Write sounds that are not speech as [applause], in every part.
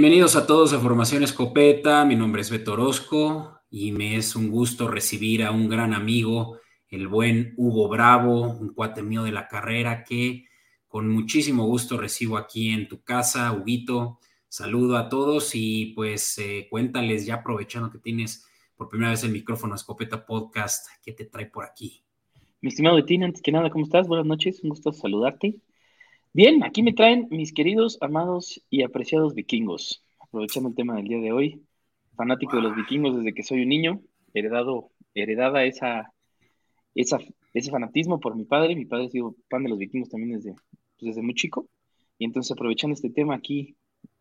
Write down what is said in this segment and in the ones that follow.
Bienvenidos a todos a Formación Escopeta. Mi nombre es Beto Orozco y me es un gusto recibir a un gran amigo, el buen Hugo Bravo, un cuate mío de la carrera que con muchísimo gusto recibo aquí en tu casa, Huguito. Saludo a todos y pues eh, cuéntales ya aprovechando que tienes por primera vez el micrófono Escopeta Podcast, ¿qué te trae por aquí? Mi estimado Betín, antes que nada, ¿cómo estás? Buenas noches, un gusto saludarte. Bien, aquí me traen mis queridos, amados y apreciados vikingos. Aprovechando el tema del día de hoy, fanático de los vikingos desde que soy un niño, heredado, heredada esa, esa, ese fanatismo por mi padre. Mi padre ha sido fan de los vikingos también desde, pues, desde muy chico. Y entonces, aprovechando este tema aquí,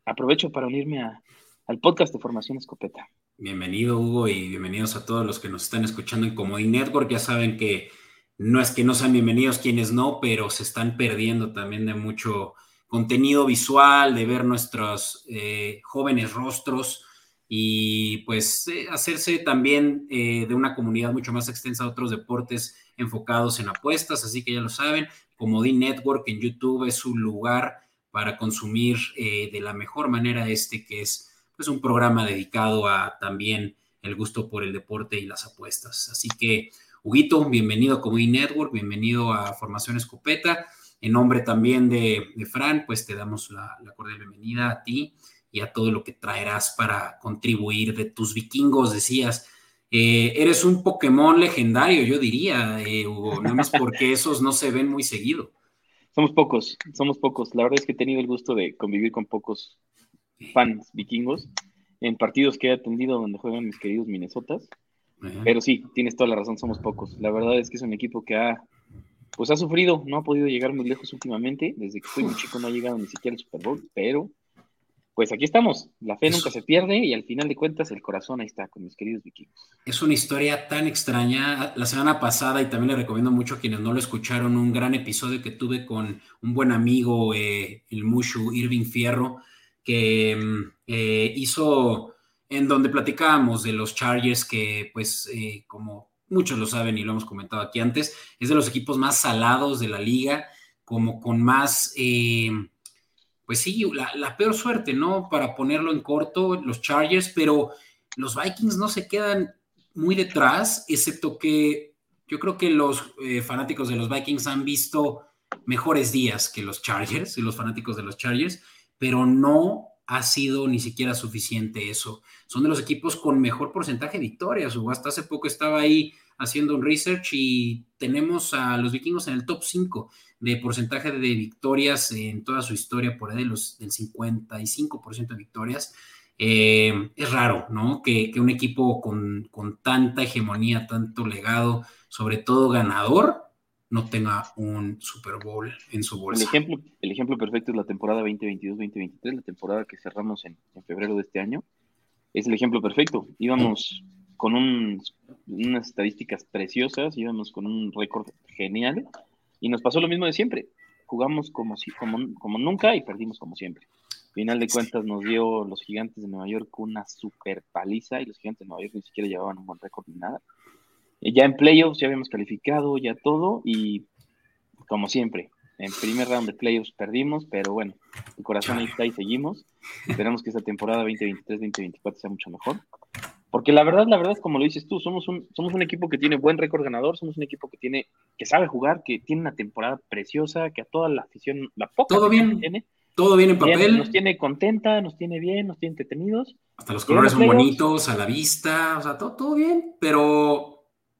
aprovecho para unirme a, al podcast de Formación Escopeta. Bienvenido, Hugo, y bienvenidos a todos los que nos están escuchando en Comodín Network. Ya saben que no es que no sean bienvenidos quienes no, pero se están perdiendo también de mucho contenido visual, de ver nuestros eh, jóvenes rostros y pues eh, hacerse también eh, de una comunidad mucho más extensa de otros deportes enfocados en apuestas, así que ya lo saben, Comodín Network en YouTube es un lugar para consumir de la mejor manera este que es pues un programa dedicado a también el gusto por el deporte y las apuestas. Así que Huguito, bienvenido a Comedy Network, bienvenido a Formación Escopeta. En nombre también de, Fran, pues te damos la, cordial bienvenida a ti y a todo lo que traerás para contribuir de tus vikingos, decías. Eh, eres un Pokémon legendario, yo diría, eh, Hugo, nada más porque [laughs] esos no se ven muy seguido. Somos pocos, somos pocos. La verdad es que he tenido el gusto de convivir con pocos fans vikingos en partidos que he atendido donde juegan mis queridos Minnesotas. Pero sí, tienes toda la razón, somos pocos. La verdad es que es un equipo que ha, pues ha sufrido, no ha podido llegar muy lejos últimamente. Desde que fui muy chico no ha llegado ni siquiera al Super Bowl, pero pues aquí estamos. La fe nunca se pierde y al final de cuentas el corazón ahí está con mis queridos vikingos. Es una historia tan extraña. La semana pasada, y también le recomiendo mucho a quienes no lo escucharon, un gran episodio que tuve con un buen amigo, eh, el Mushu Irving Fierro, que mm, eh, hizo en donde platicábamos de los Chargers, que pues eh, como muchos lo saben y lo hemos comentado aquí antes, es de los equipos más salados de la liga, como con más, eh, pues sí, la, peor suerte, ¿no? Para ponerlo en corto, los Chargers, pero los Vikings no se quedan muy detrás, excepto que yo creo que los eh, fanáticos de los Vikings han visto mejores días que los Chargers y los fanáticos de los Chargers, pero no ha sido ni siquiera suficiente eso. Son de los equipos con mejor porcentaje de victorias. O hasta hace poco estaba ahí haciendo un research y tenemos a los vikingos en el top 5 de porcentaje de victorias en toda su historia, por ahí de los, del 55% de victorias. Eh, es raro, ¿no? Que, un equipo con, con, tanta hegemonía, tanto legado, sobre todo ganador, no tenga un Super Bowl en su bolsa. El ejemplo, el ejemplo perfecto es la temporada 2022-2023, la temporada que cerramos en, febrero de este año. Es el ejemplo perfecto. Íbamos con unas estadísticas preciosas, íbamos con un récord genial y nos pasó lo mismo de siempre. Jugamos como, si, como, como nunca y perdimos como siempre. Final de cuentas nos dio los gigantes de Nueva York una super paliza y los gigantes de Nueva York ni siquiera llevaban un buen récord ni nada. Ya en playoffs ya habíamos calificado, ya todo, y como siempre, en primer round de playoffs perdimos, pero bueno, el corazón ahí está y seguimos. Esperamos que esta temporada 2023-2024 sea mucho mejor. Porque la verdad, la verdad es como lo dices tú, somos un, somos un equipo que tiene buen récord ganador, somos un equipo que tiene, que sabe jugar, que tiene una temporada preciosa, que a toda la afición, la poca todo bien, tiene, todo bien en papel. nos tiene contenta, nos tiene bien, nos tiene entretenidos. Hasta los colores son bonitos a la vista, o sea, todo, todo bien, pero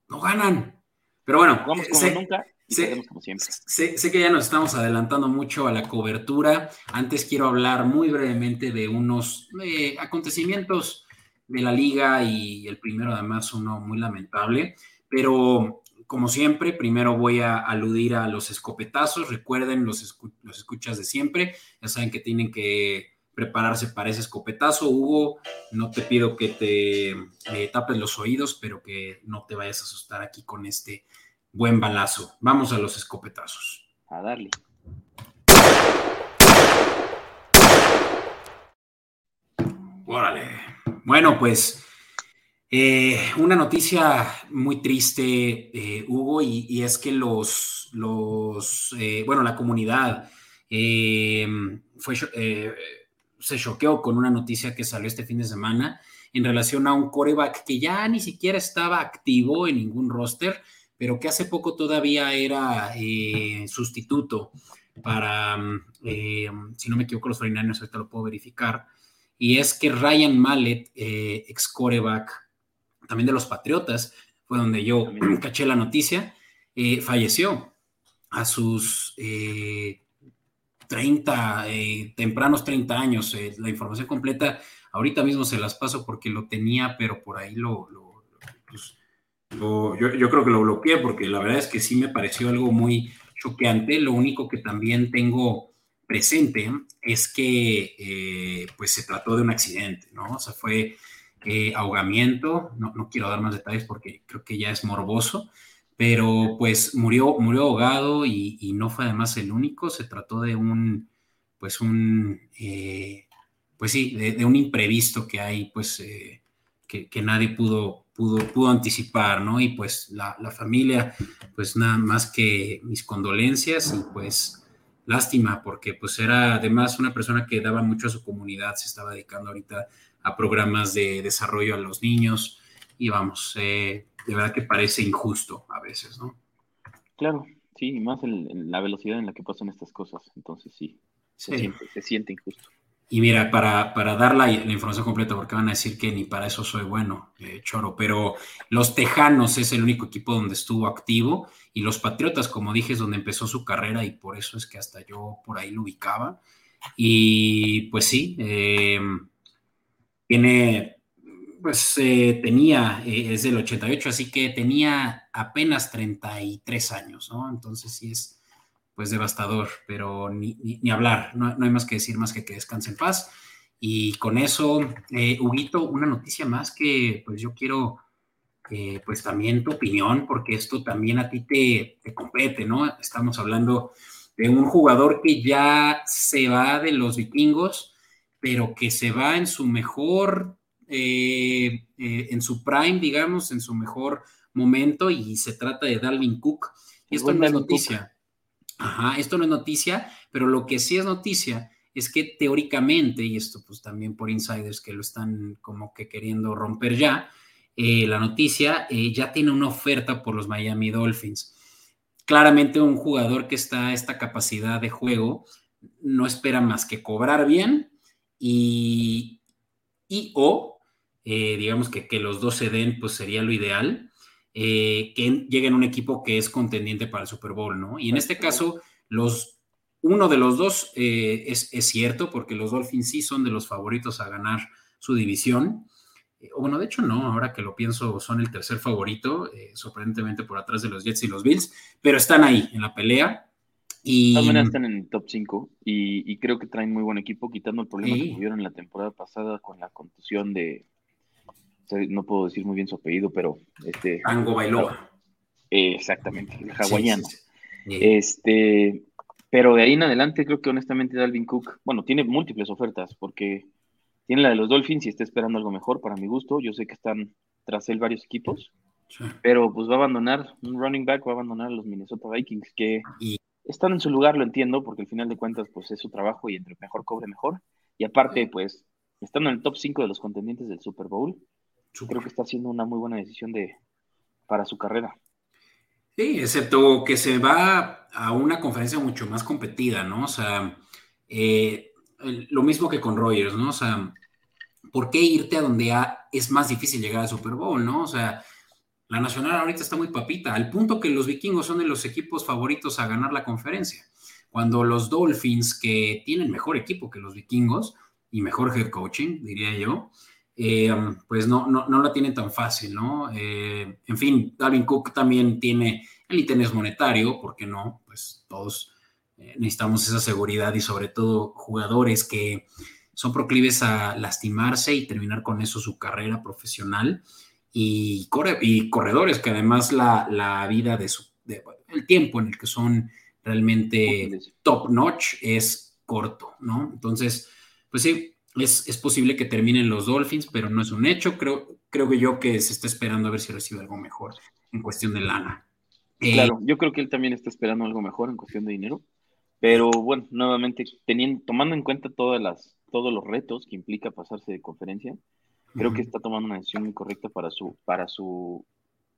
no ganan. Pero bueno, vamos como nunca. Y sé, como siempre. Sé, que ya nos estamos adelantando mucho a la cobertura. Antes quiero hablar muy brevemente de unos eh, acontecimientos de la liga y el primero además uno muy lamentable. Pero como siempre, primero voy a aludir a los escopetazos. Recuerden los, los escuchas de siempre. Ya saben que tienen que prepararse para ese escopetazo. Hugo, no te pido que te eh, tapes los oídos, pero que no te vayas a asustar aquí con este buen balazo. Vamos a los escopetazos. A darle. Órale. Bueno, pues eh, una noticia muy triste, eh, Hugo, y, es que los, los bueno, la comunidad fue se choqueó con una noticia que salió este fin de semana en relación a un coreback que ya ni siquiera estaba activo en ningún roster, pero que hace poco todavía era eh, sustituto para, eh, si no me equivoco, los 49ers, ahorita lo puedo verificar, y es que Ryan Mallet, eh, ex coreback también de los Patriotas, fue donde yo [clears throat] caché la noticia, falleció a sus 30, tempranos 30 años. la información completa Ahorita mismo se las paso porque lo tenía, pero por ahí lo, pues, yo, creo que lo bloqueé porque la verdad es que sí me pareció algo muy choqueante. Lo único que también tengo presente es que eh, pues se trató de un accidente, ¿no? O sea, fue eh, ahogamiento, no, no, quiero dar más detalles porque creo que ya es morboso, pero pues murió, murió ahogado y, no fue además el único, se trató de un, pues un, eh, pues sí, de, un imprevisto que hay, pues, eh, que, nadie pudo, pudo, pudo anticipar, ¿no? Y pues la, familia, pues nada más que mis condolencias y pues lástima, porque pues era además una persona que daba mucho a su comunidad, se estaba dedicando ahorita a programas de desarrollo a los niños y vamos, eh, de verdad que parece injusto a veces, ¿no? Claro, sí, más la velocidad en la que pasan estas cosas, entonces sí, se, se siente injusto. Y mira, para, para dar la, información completa, porque van a decir que ni para eso soy bueno, eh, Choro, pero los Tejanos es el único equipo donde estuvo activo y los Patriotas, como dije, es donde empezó su carrera y por eso es que hasta yo por ahí lo ubicaba. Y pues sí, eh, tiene, pues eh, tenía, es del 88, así que tenía apenas 33 años, ¿no? Entonces sí es pues devastador, pero ni, hablar, no, hay más que decir más que que descanse en paz. Y con eso, eh, Huguito, una noticia más que pues yo quiero, eh, pues también tu opinión, porque esto también a ti te, te compete, ¿no? Estamos hablando de un jugador que ya se va de los vikingos, pero que se va en su mejor, eh, eh, en su prime, digamos, en su mejor momento, y se trata de Dalvin Cook. Y esto no es noticia. Ajá, esto no es noticia, pero lo que sí es noticia es que teóricamente, y esto pues también por insiders que lo están como que queriendo romper ya, eh, la noticia ya tiene una oferta por los Miami Dolphins. Claramente un jugador que está a esta capacidad de juego no espera más que cobrar bien y, y o, eh, digamos que, que los dos se den, pues sería lo ideal eh, que lleguen un equipo que es contendiente para el Super Bowl, ¿no? Y en este caso, los, uno de los dos eh, es, cierto, porque los Dolphins sí son de los favoritos a ganar su división. Eh, bueno, de hecho no, ahora que lo pienso, son el tercer favorito, sorprendentemente por atrás de los Jets y los Bills, pero están ahí en la pelea. Y... También están en el top 5 y, creo que traen muy buen equipo, quitando el problema que tuvieron la temporada pasada con la contusión de, no puedo decir muy bien su apellido, pero este. Ango Bailoa. exactamente, el hawaiano. Este, pero de ahí en adelante creo que honestamente Dalvin Cook, bueno, tiene múltiples ofertas porque tiene la de los Dolphins y está esperando algo mejor para mi gusto. Yo sé que están tras él varios equipos, pero pues va a abandonar, un running back va a abandonar a los Minnesota Vikings que están en su lugar, lo entiendo, porque al final de cuentas pues es su trabajo y entre mejor cobre mejor. Y aparte pues están en el top 5 de los contendientes del Super Bowl creo que está haciendo una muy buena decisión de, para su carrera. Sí, excepto que se va a una conferencia mucho más competida, ¿no? O sea, eh, lo mismo que con Rogers, ¿no? O sea, ¿por qué irte a donde es más difícil llegar al Super Bowl, ¿no? O sea, la Nacional ahorita está muy papita, al punto que los vikingos son de los equipos favoritos a ganar la conferencia. Cuando los Dolphins, que tienen mejor equipo que los vikingos y mejor head coaching, diría yo, eh, pues no, no, no, la tienen tan fácil, ¿no? Eh, en fin, Dalvin Cook también tiene el interés monetario, ¿por qué no? Pues todos eh, necesitamos esa seguridad y sobre todo jugadores que son proclives a lastimarse y terminar con eso su carrera profesional y, corre, y corredores que además la, la vida de su, el tiempo en el que son realmente top notch es corto, ¿no? Entonces, pues sí, es, posible que terminen los Dolphins, pero no es un hecho. Creo, creo que yo que se está esperando a ver si recibe algo mejor en cuestión de lana. Eh, claro, yo creo que él también está esperando algo mejor en cuestión de dinero. Pero bueno, nuevamente, teniendo, tomando en cuenta todas las todos los retos que implica pasarse de conferencia, creo que está tomando una decisión muy correcta para su, para su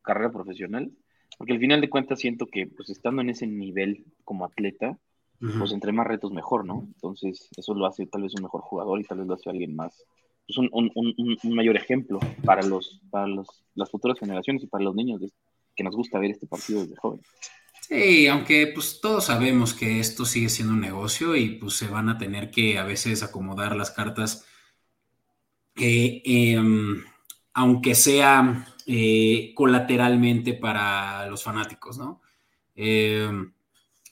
carrera profesional, porque al final de cuentas siento que pues estando en ese nivel como atleta, pues entre más retos mejor, ¿no? Entonces eso lo hace tal vez un mejor jugador y tal vez lo hace alguien más, pues un, un, un, un mayor ejemplo para, los, para los, las futuras generaciones y para los niños que nos gusta ver este partido desde joven. Sí, aunque pues todos sabemos que esto sigue siendo un negocio y pues se van a tener que a veces acomodar las cartas, eh, em, aunque sea eh, colateralmente para los fanáticos, ¿no?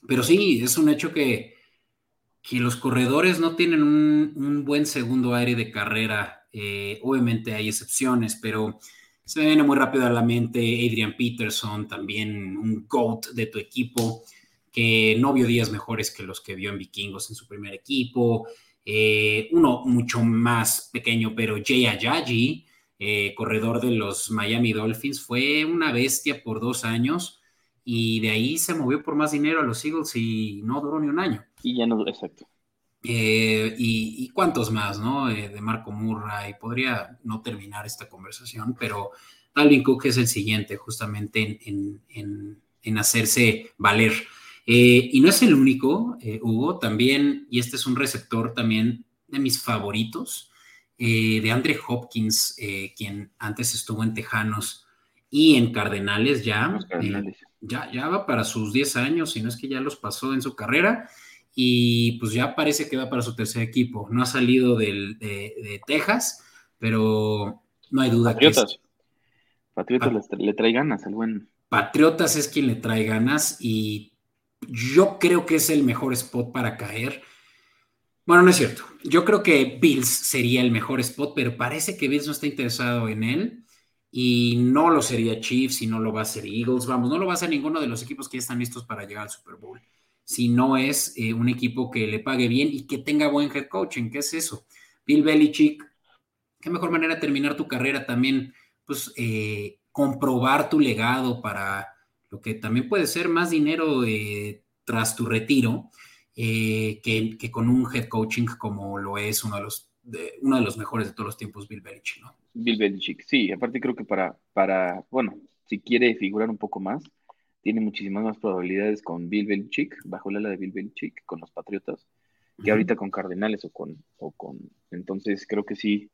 Pero sí, es un hecho que, que los corredores no tienen un, buen segundo aire de carrera. Eh, obviamente hay excepciones, pero se me viene muy rápido a la mente Adrian Peterson, también un GOAT de tu equipo, que no vio días mejores que los que vio en Vikingos en su primer equipo. Eh, uno mucho más pequeño, pero Jay Ajayi, eh, corredor de los Miami Dolphins, fue una bestia por dos años y de ahí se movió por más dinero a los Eagles y no duró ni un año. Y ya no, exacto. Eh, y, cuántos más, ¿no? Eh, de Marco Murray. Podría no terminar esta conversación, pero Dalvin Cook es el siguiente, justamente en, hacerse valer. Eh, y no es el único, Hugo, también, y este es un receptor también de mis favoritos, de Andre Hopkins, quien antes estuvo en Tejanos y en Cardenales ya. Ya, ya va para sus 10 años, si no es que ya los pasó en su carrera y pues ya parece que va para su tercer equipo. No ha salido de, Texas, pero no hay duda Patriotas. que... Patriotas le trae ganas al buen... Patriotas es quien le trae ganas y yo creo que es el mejor spot para caer. Bueno, no es cierto. Yo creo que Bills sería el mejor spot, pero parece que Bills no está interesado en él y no lo sería Chiefs y no lo va a ser Eagles. Vamos, no lo va a hacer ninguno de los equipos que ya están listos para llegar al Super Bowl si no es eh, un equipo que le pague bien y que tenga buen head coaching. ¿Qué es eso? Bill Belichick, qué mejor manera de terminar tu carrera también, pues eh, comprobar tu legado para lo que también puede ser más dinero eh, tras tu retiro que, con un head coaching como lo es uno de los uno de los mejores de todos los tiempos, Bill Belichick, ¿no? Bill Belichick, sí, aparte creo que para, para, bueno, si quiere figurar un poco más, tiene muchísimas más probabilidades con Bill Belichick, bajo la ala de Bill Belichick, con los Patriotas, que ahorita con Cardenales o con, o con. Entonces creo que sí,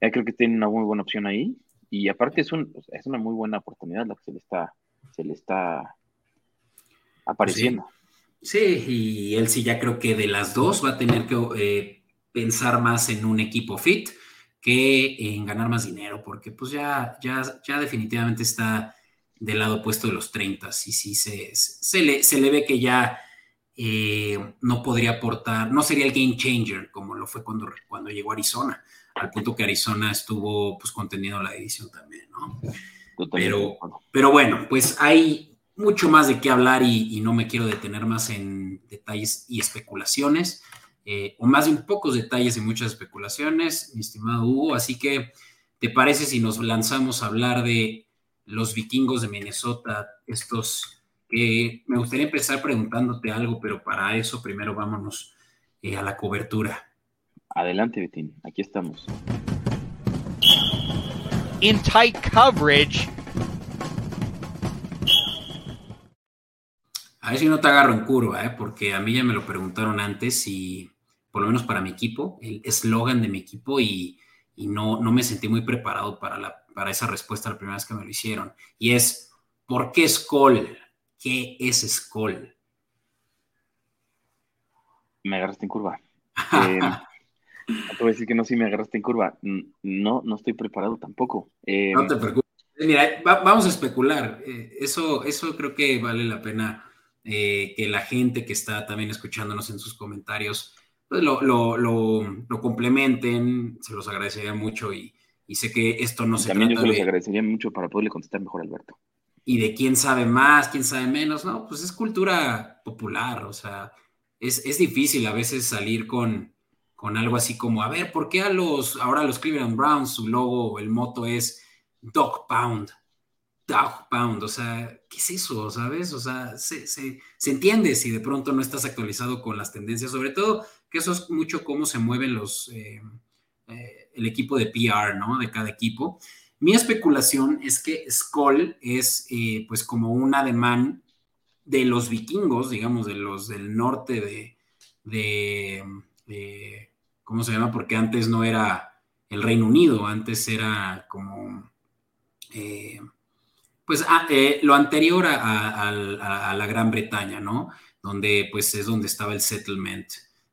creo que tiene una muy buena opción ahí. Y aparte es, un, es una muy buena oportunidad la que se le está, se le está apareciendo. Sí. y él sí ya creo que de las dos va a tener que eh, pensar más en un equipo fit que en ganar más dinero, porque pues ya, ya, ya definitivamente está del lado opuesto de los 30. Y sí, se, se, le, se le ve que ya eh, no podría aportar, no sería el game changer como lo fue cuando, cuando llegó a Arizona, al punto que Arizona estuvo pues conteniendo la edición también, ¿no? Pero, pero bueno, pues hay mucho más de qué hablar y, no me quiero detener más en detalles y especulaciones, eh, o más bien pocos detalles y muchas especulaciones, mi estimado Hugo, así que, ¿te parece si nos lanzamos a hablar de los vikingos de Minnesota, estos que me gustaría empezar preguntándote algo, pero para eso primero vámonos eh, a la cobertura. Adelante, Betín, aquí estamos. In tight coverage. A ver si no te agarro en curva, ¿eh? porque a mí ya me lo preguntaron antes y por lo menos para mi equipo, el eslogan de mi equipo y, y no, no me sentí muy preparado para la para esa respuesta la primera vez que me lo hicieron. Y es, ¿por qué Skoll? ¿Qué es Skoll? Me agarraste en curva. [laughs] eh, te voy a decir que no, si me agarraste en curva. No, no estoy preparado tampoco. Eh, no te preocupes. Mira, vamos a especular. Eh, eso, eso creo que vale la pena eh, que la gente que está también escuchándonos en sus comentarios pues lo, lo, lo, complementen. Se los agradecería mucho y, y sé que esto no se También yo se los agradecería mucho para poderle contestar mejor a Alberto. Y de quién sabe más, quién sabe menos, no, pues es cultura popular, o sea, es, difícil a veces salir con, con algo así como, a ver, ¿por qué a los, ahora los Cleveland Browns, su logo, el moto es Dog Pound? Dog Pound, o sea, ¿qué es eso? ¿Sabes? O sea, se, se, entiende si de pronto no estás actualizado con las tendencias, sobre todo eso es mucho cómo se mueven los, eh, eh, el equipo de PR, ¿no? De cada equipo. Mi especulación es que Skoll es eh, pues como un ademán de los vikingos, digamos, de los del norte de, de, ¿cómo se llama? Porque antes no era el Reino Unido, antes era como, pues ah, lo anterior a, la Gran Bretaña, ¿no? Donde pues es donde estaba el settlement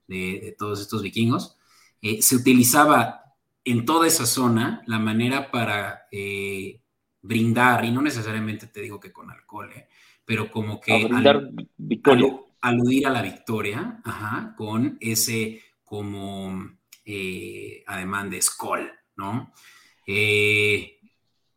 de, todos estos vikingos. se utilizaba en toda esa zona la manera para eh, brindar, y no necesariamente te digo que con alcohol, eh, pero como que aludir a la victoria, con ese como eh, ademán de Skoll, ¿no? he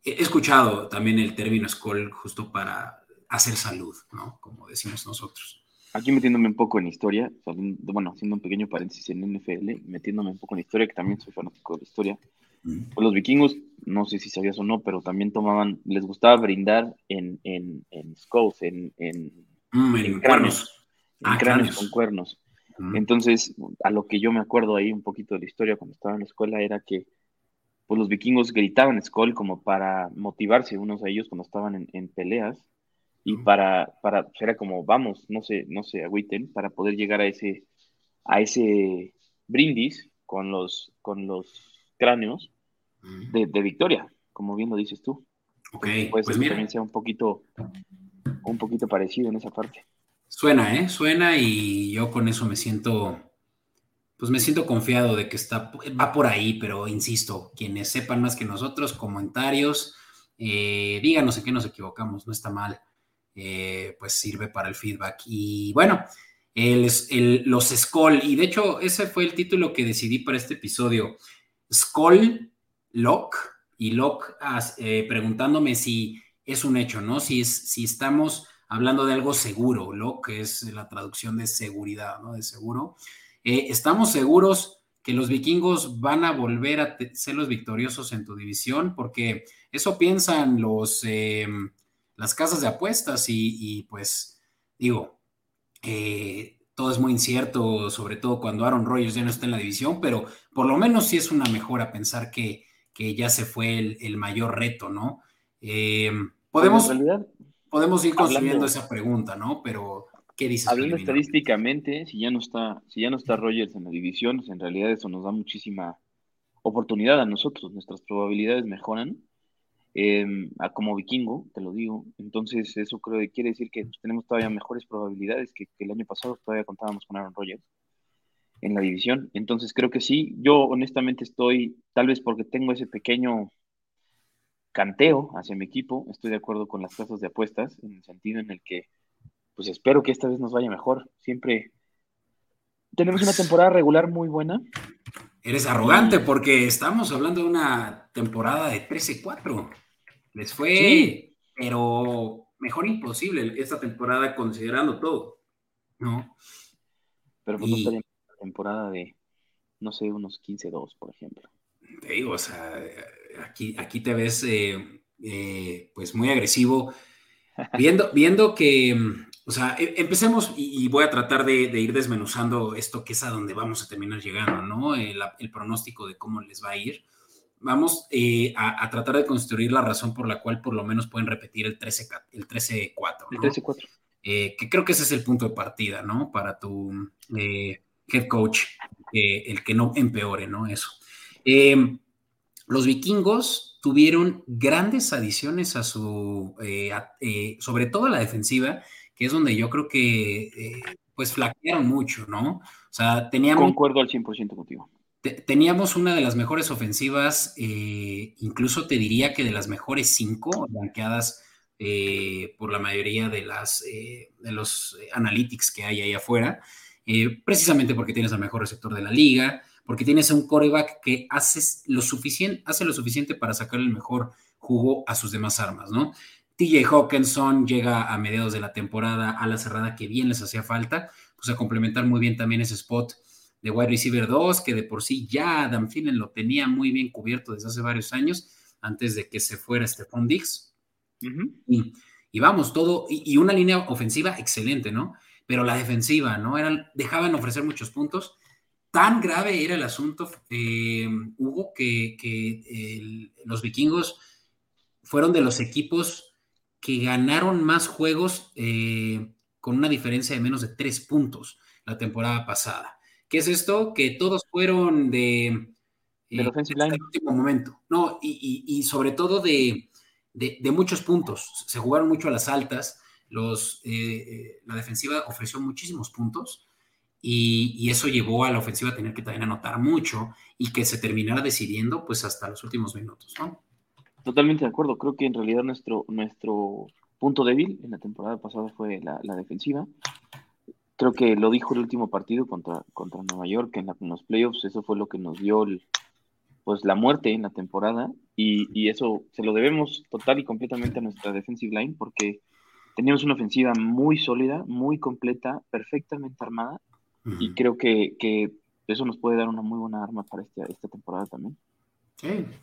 escuchado también el término Skoll justo para hacer salud, ¿no? Como decimos nosotros. Aquí metiéndome un poco en historia, bueno, haciendo un pequeño paréntesis en NFL, metiéndome un poco en historia, que también soy fanático de la historia. Pues los vikingos, no sé si sabías o no, pero también tomaban, les gustaba brindar en, en, en skulls, en, en, mm, en cráneos. En ah, cráneos, con cuernos. Entonces, a lo que yo me acuerdo ahí un poquito de la historia cuando estaba en la escuela era que pues los vikingos gritaban skull como para motivarse unos a ellos cuando estaban en, en peleas y para, para, pues, era como, vamos, no se, no se agüiten, para poder llegar a ese, a ese brindis con los, con los cráneos de, victoria, como bien lo dices tú. Ok, pues, pues mira. también sea un poquito, un poquito parecido en esa parte. Suena, ¿eh? Suena y yo con eso me siento, pues me siento confiado de que está, va por ahí, pero insisto, quienes sepan más que nosotros, comentarios, eh, díganos en qué nos equivocamos, no está mal. Eh, pues sirve para el feedback. Y bueno, el, los Skoll, y de hecho ese fue el título que decidí para este episodio, Skoll Lock, y Lock eh, preguntándome si es un hecho, ¿no? Si, si estamos hablando de algo seguro, Lock es la traducción de seguridad, ¿no? De seguro. Eh, estamos seguros que los vikingos van a volver a ser los victoriosos en tu división, porque eso piensan los las casas de apuestas y, pues digo, eh, todo es muy incierto, sobre todo cuando Aaron Rodgers ya no está en la división, pero por lo menos sí es una mejora pensar que, ya se fue el, mayor reto, ¿no? Eh, podemos, podemos ir construyendo esa pregunta, ¿no? Pero, ¿qué dices? Hablando estadísticamente, si ya no está, si ya no está Rodgers en la división, pues, en realidad eso nos da muchísima oportunidad a nosotros, nuestras probabilidades mejoran Em, a como vikingo, te lo digo. Entonces, eso creo que quiere decir que pues, tenemos todavía mejores probabilidades que, el año pasado, todavía contábamos con Aaron Rodgers en la división. Entonces, creo que sí. Yo, honestamente, estoy, tal vez porque tengo ese pequeño canteo hacia mi equipo, estoy de acuerdo con las casas de apuestas, en el sentido en el que, pues espero que esta vez nos vaya mejor. Siempre tenemos una temporada regular muy buena. Eres arrogante porque estamos hablando de una temporada de 13-4. Les fue, pero mejor imposible esta temporada considerando todo, ¿no? Pero pues no estaría una temporada de, no sé, unos 15-2, por ejemplo. Te digo, o sea, aquí, aquí te ves eh, eh, pues muy agresivo, [laughs] viendo, viendo que, o sea, e, empecemos y, voy a tratar de, ir desmenuzando esto que es a donde vamos a terminar llegando, ¿no? El, el pronóstico de cómo les va a ir vamos eh, a, tratar de construir la razón por la cual por lo menos pueden repetir el 13-4. El 13-4. El 13-4. Eh, que creo que ese es el punto de partida, ¿no? Para tu eh, head coach, el que no empeore, ¿no? Eso. los vikingos tuvieron grandes adiciones a su, sobre todo a la defensiva, que es donde yo creo que pues flaquearon mucho, ¿no? O sea, teníamos... Concuerdo al 100% contigo teníamos una de las mejores ofensivas, eh, incluso te diría que de las mejores cinco, blanqueadas eh, por la mayoría de, las, eh, de los analytics que hay ahí afuera, precisamente porque tienes al mejor receptor de la liga, porque tienes un coreback que lo, suficiente, hace lo suficiente para sacar el mejor jugo a sus demás armas, ¿no? TJ Hawkinson llega a mediados de la temporada a la cerrada que bien les hacía falta, pues a complementar muy bien también ese spot de wide receiver 2, que de por sí ya Adam Thielen lo tenía muy bien cubierto desde hace varios años, antes de que se fuera Stephon Diggs. y, vamos, todo, y, una línea ofensiva excelente, ¿no? Pero la defensiva, ¿no? Eran, dejaban ofrecer muchos puntos. Tan grave era el asunto, eh, Hugo, que, los vikingos fueron de los equipos que ganaron más juegos eh, con una diferencia de menos de tres puntos la temporada pasada. ¿Qué es esto? Que todos fueron de... De eh, último momento. No, y, sobre todo de, muchos puntos. Se jugaron mucho a las altas. Los, eh, la defensiva ofreció muchísimos puntos y, eso llevó a la ofensiva a tener que también anotar mucho y que se terminara decidiendo pues hasta los últimos minutos, ¿no? Totalmente de acuerdo. Creo que en realidad nuestro, nuestro punto débil en la temporada pasada fue la, defensiva. Creo que lo dijo el último partido contra, contra Nueva York en, los playoffs. Eso fue lo que nos dio pues la muerte en la temporada y, y, eso se lo debemos total y completamente a nuestra defensive line porque teníamos una ofensiva muy sólida, muy completa, perfectamente armada y creo que, que, eso nos puede dar una muy buena arma para este, esta temporada también.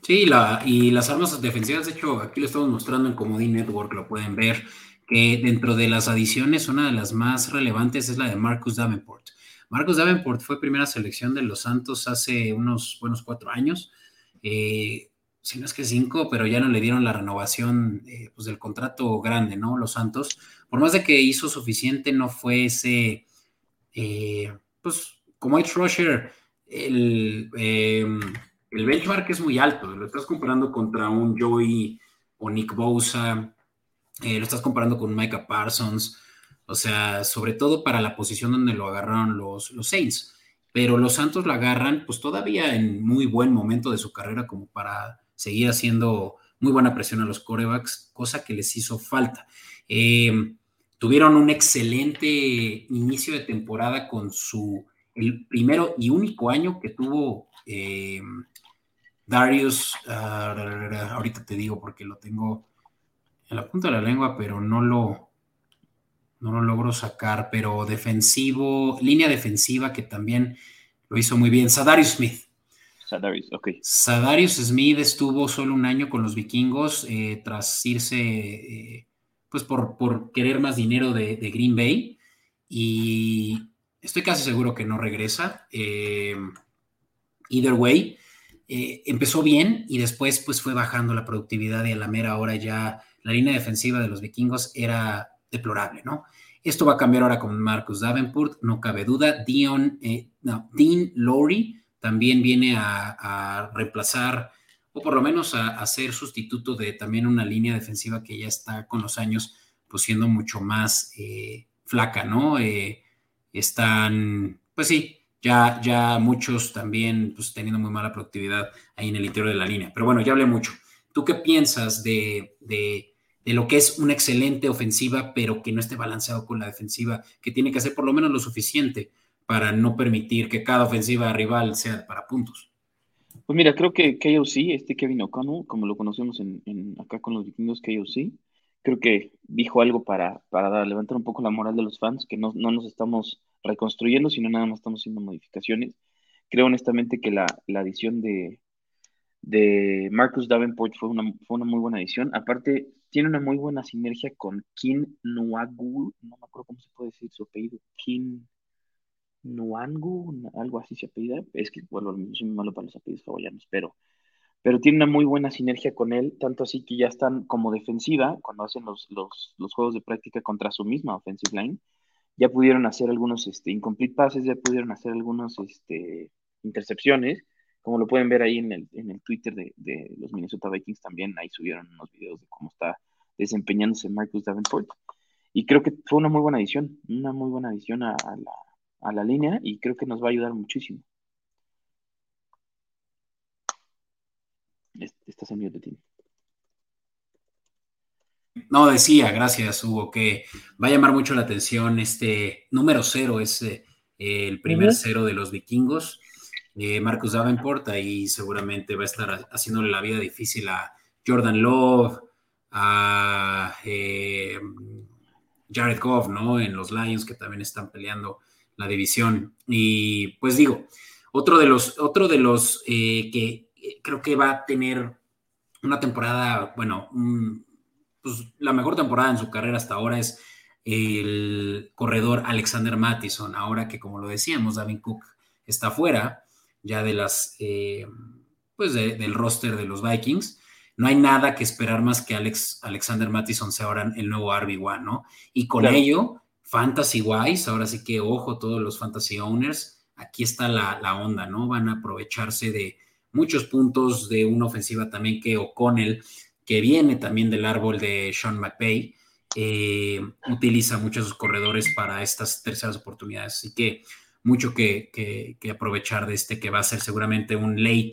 Sí, la, y las armas defensivas, de hecho, aquí lo estamos mostrando en Comodín Network, lo pueden ver, que dentro de las adiciones, una de las más relevantes es la de Marcus Davenport. Marcus Davenport fue primera selección de los Santos hace unos buenos cuatro años, eh, si no es que cinco, pero ya no le dieron la renovación eh, pues del contrato grande, ¿no? Los Santos, por más de que hizo suficiente, no fue ese, eh, pues como Edge Rusher, el em, el benchmark es muy alto, lo estás comparando contra un Joey o Nick Bosa, eh, lo estás comparando con Micah Parsons, o sea, sobre todo para la posición donde lo agarraron los, los Saints. Pero los Santos lo agarran, pues todavía en muy buen momento de su carrera, como para seguir haciendo muy buena presión a los corebacks, cosa que les hizo falta. Eh, tuvieron un excelente inicio de temporada con su el primero y único año que tuvo eh, Darius, ah, ahorita te digo porque lo tengo en la punta de la lengua, pero no lo, no lo logro sacar, pero defensivo, línea defensiva que también lo hizo muy bien. Sadarius Smith. Sadarius, ok. Sadarius Smith estuvo solo un año con los vikingos eh, tras irse, eh, pues por, por, querer más dinero de, Green Bay y estoy casi seguro que no regresa. Eh, either way, empezó bien y después pues fue bajando la productividad y a la mera hora ya la línea defensiva de los vikingos era deplorable, ¿no? Esto va a cambiar ahora con Marcus Davenport, no cabe duda. Dion, eh, Dean Lowry también viene a, reemplazar o por lo menos a, ser sustituto de también una línea defensiva que ya está con los años pues siendo mucho más eh, flaca, ¿no? están, pues sí, ya, ya muchos también pues, teniendo muy mala productividad ahí en el interior de la línea. Pero bueno, ya hablé mucho. ¿Tú qué piensas de, lo que es una excelente ofensiva, pero que no esté balanceado con la defensiva, que tiene que hacer por lo menos lo suficiente para no permitir que cada ofensiva rival sea para puntos? Pues mira, creo que KOC, este Kevin O'Connell, como lo conocemos en, acá con los vikingos KOC, creo que dijo algo para, para levantar un poco la moral de los fans, que no, no nos estamos reconstruyendo, sino nada más estamos haciendo modificaciones. Creo honestamente que la, la adición de, de Marcus Davenport fue una, fue una muy buena adición. Aparte, tiene una muy buena sinergia con Kim Nuagu, no me acuerdo cómo se puede decir su apellido, Kim Nuangu, algo así se apellida. Es que, bueno, soy muy malo para los apellidos hawaianos, pero, pero tiene una muy buena sinergia con él, tanto así que ya están como defensiva cuando hacen los, los, los juegos de práctica contra su misma offensive line ya pudieron hacer algunos este, incomplete passes, ya pudieron hacer algunas este, intercepciones, como lo pueden ver ahí en el, en el Twitter de, los Minnesota Vikings también, ahí subieron unos videos de cómo está desempeñándose Marcus Davenport. Y creo que fue una muy buena adición, una muy buena adición a, la, a la línea y creo que nos va a ayudar muchísimo. Estás en de ti. No, decía, gracias Hugo, que va a llamar mucho la atención este número cero, es eh, el primer cero de los vikingos, eh, Marcus Davenport, ahí seguramente va a estar haciéndole la vida difícil a Jordan Love, a eh, Jared Goff, ¿no? En los Lions que también están peleando la división. Y pues digo, otro de los, otro de los que creo que va a tener una temporada, bueno, un pues, la mejor temporada en su carrera hasta ahora es el corredor Alexander Mattison, ahora que como lo decíamos, Davin Cook está fuera ya de las, eh, pues del roster de los Vikings. No hay nada que esperar más que Alex, Alexander Mattison sea ahora el nuevo RB1, ¿no? Y con ello, Fantasy Wise, ahora sí que ojo todos los Fantasy Owners, aquí está la, la onda, ¿no? Van a aprovecharse de muchos puntos de una ofensiva también que O'Connell, que viene también del árbol de Sean McVay, eh, utiliza muchos sus corredores para estas terceras oportunidades. Así que mucho que, aprovechar de este que va a ser seguramente un late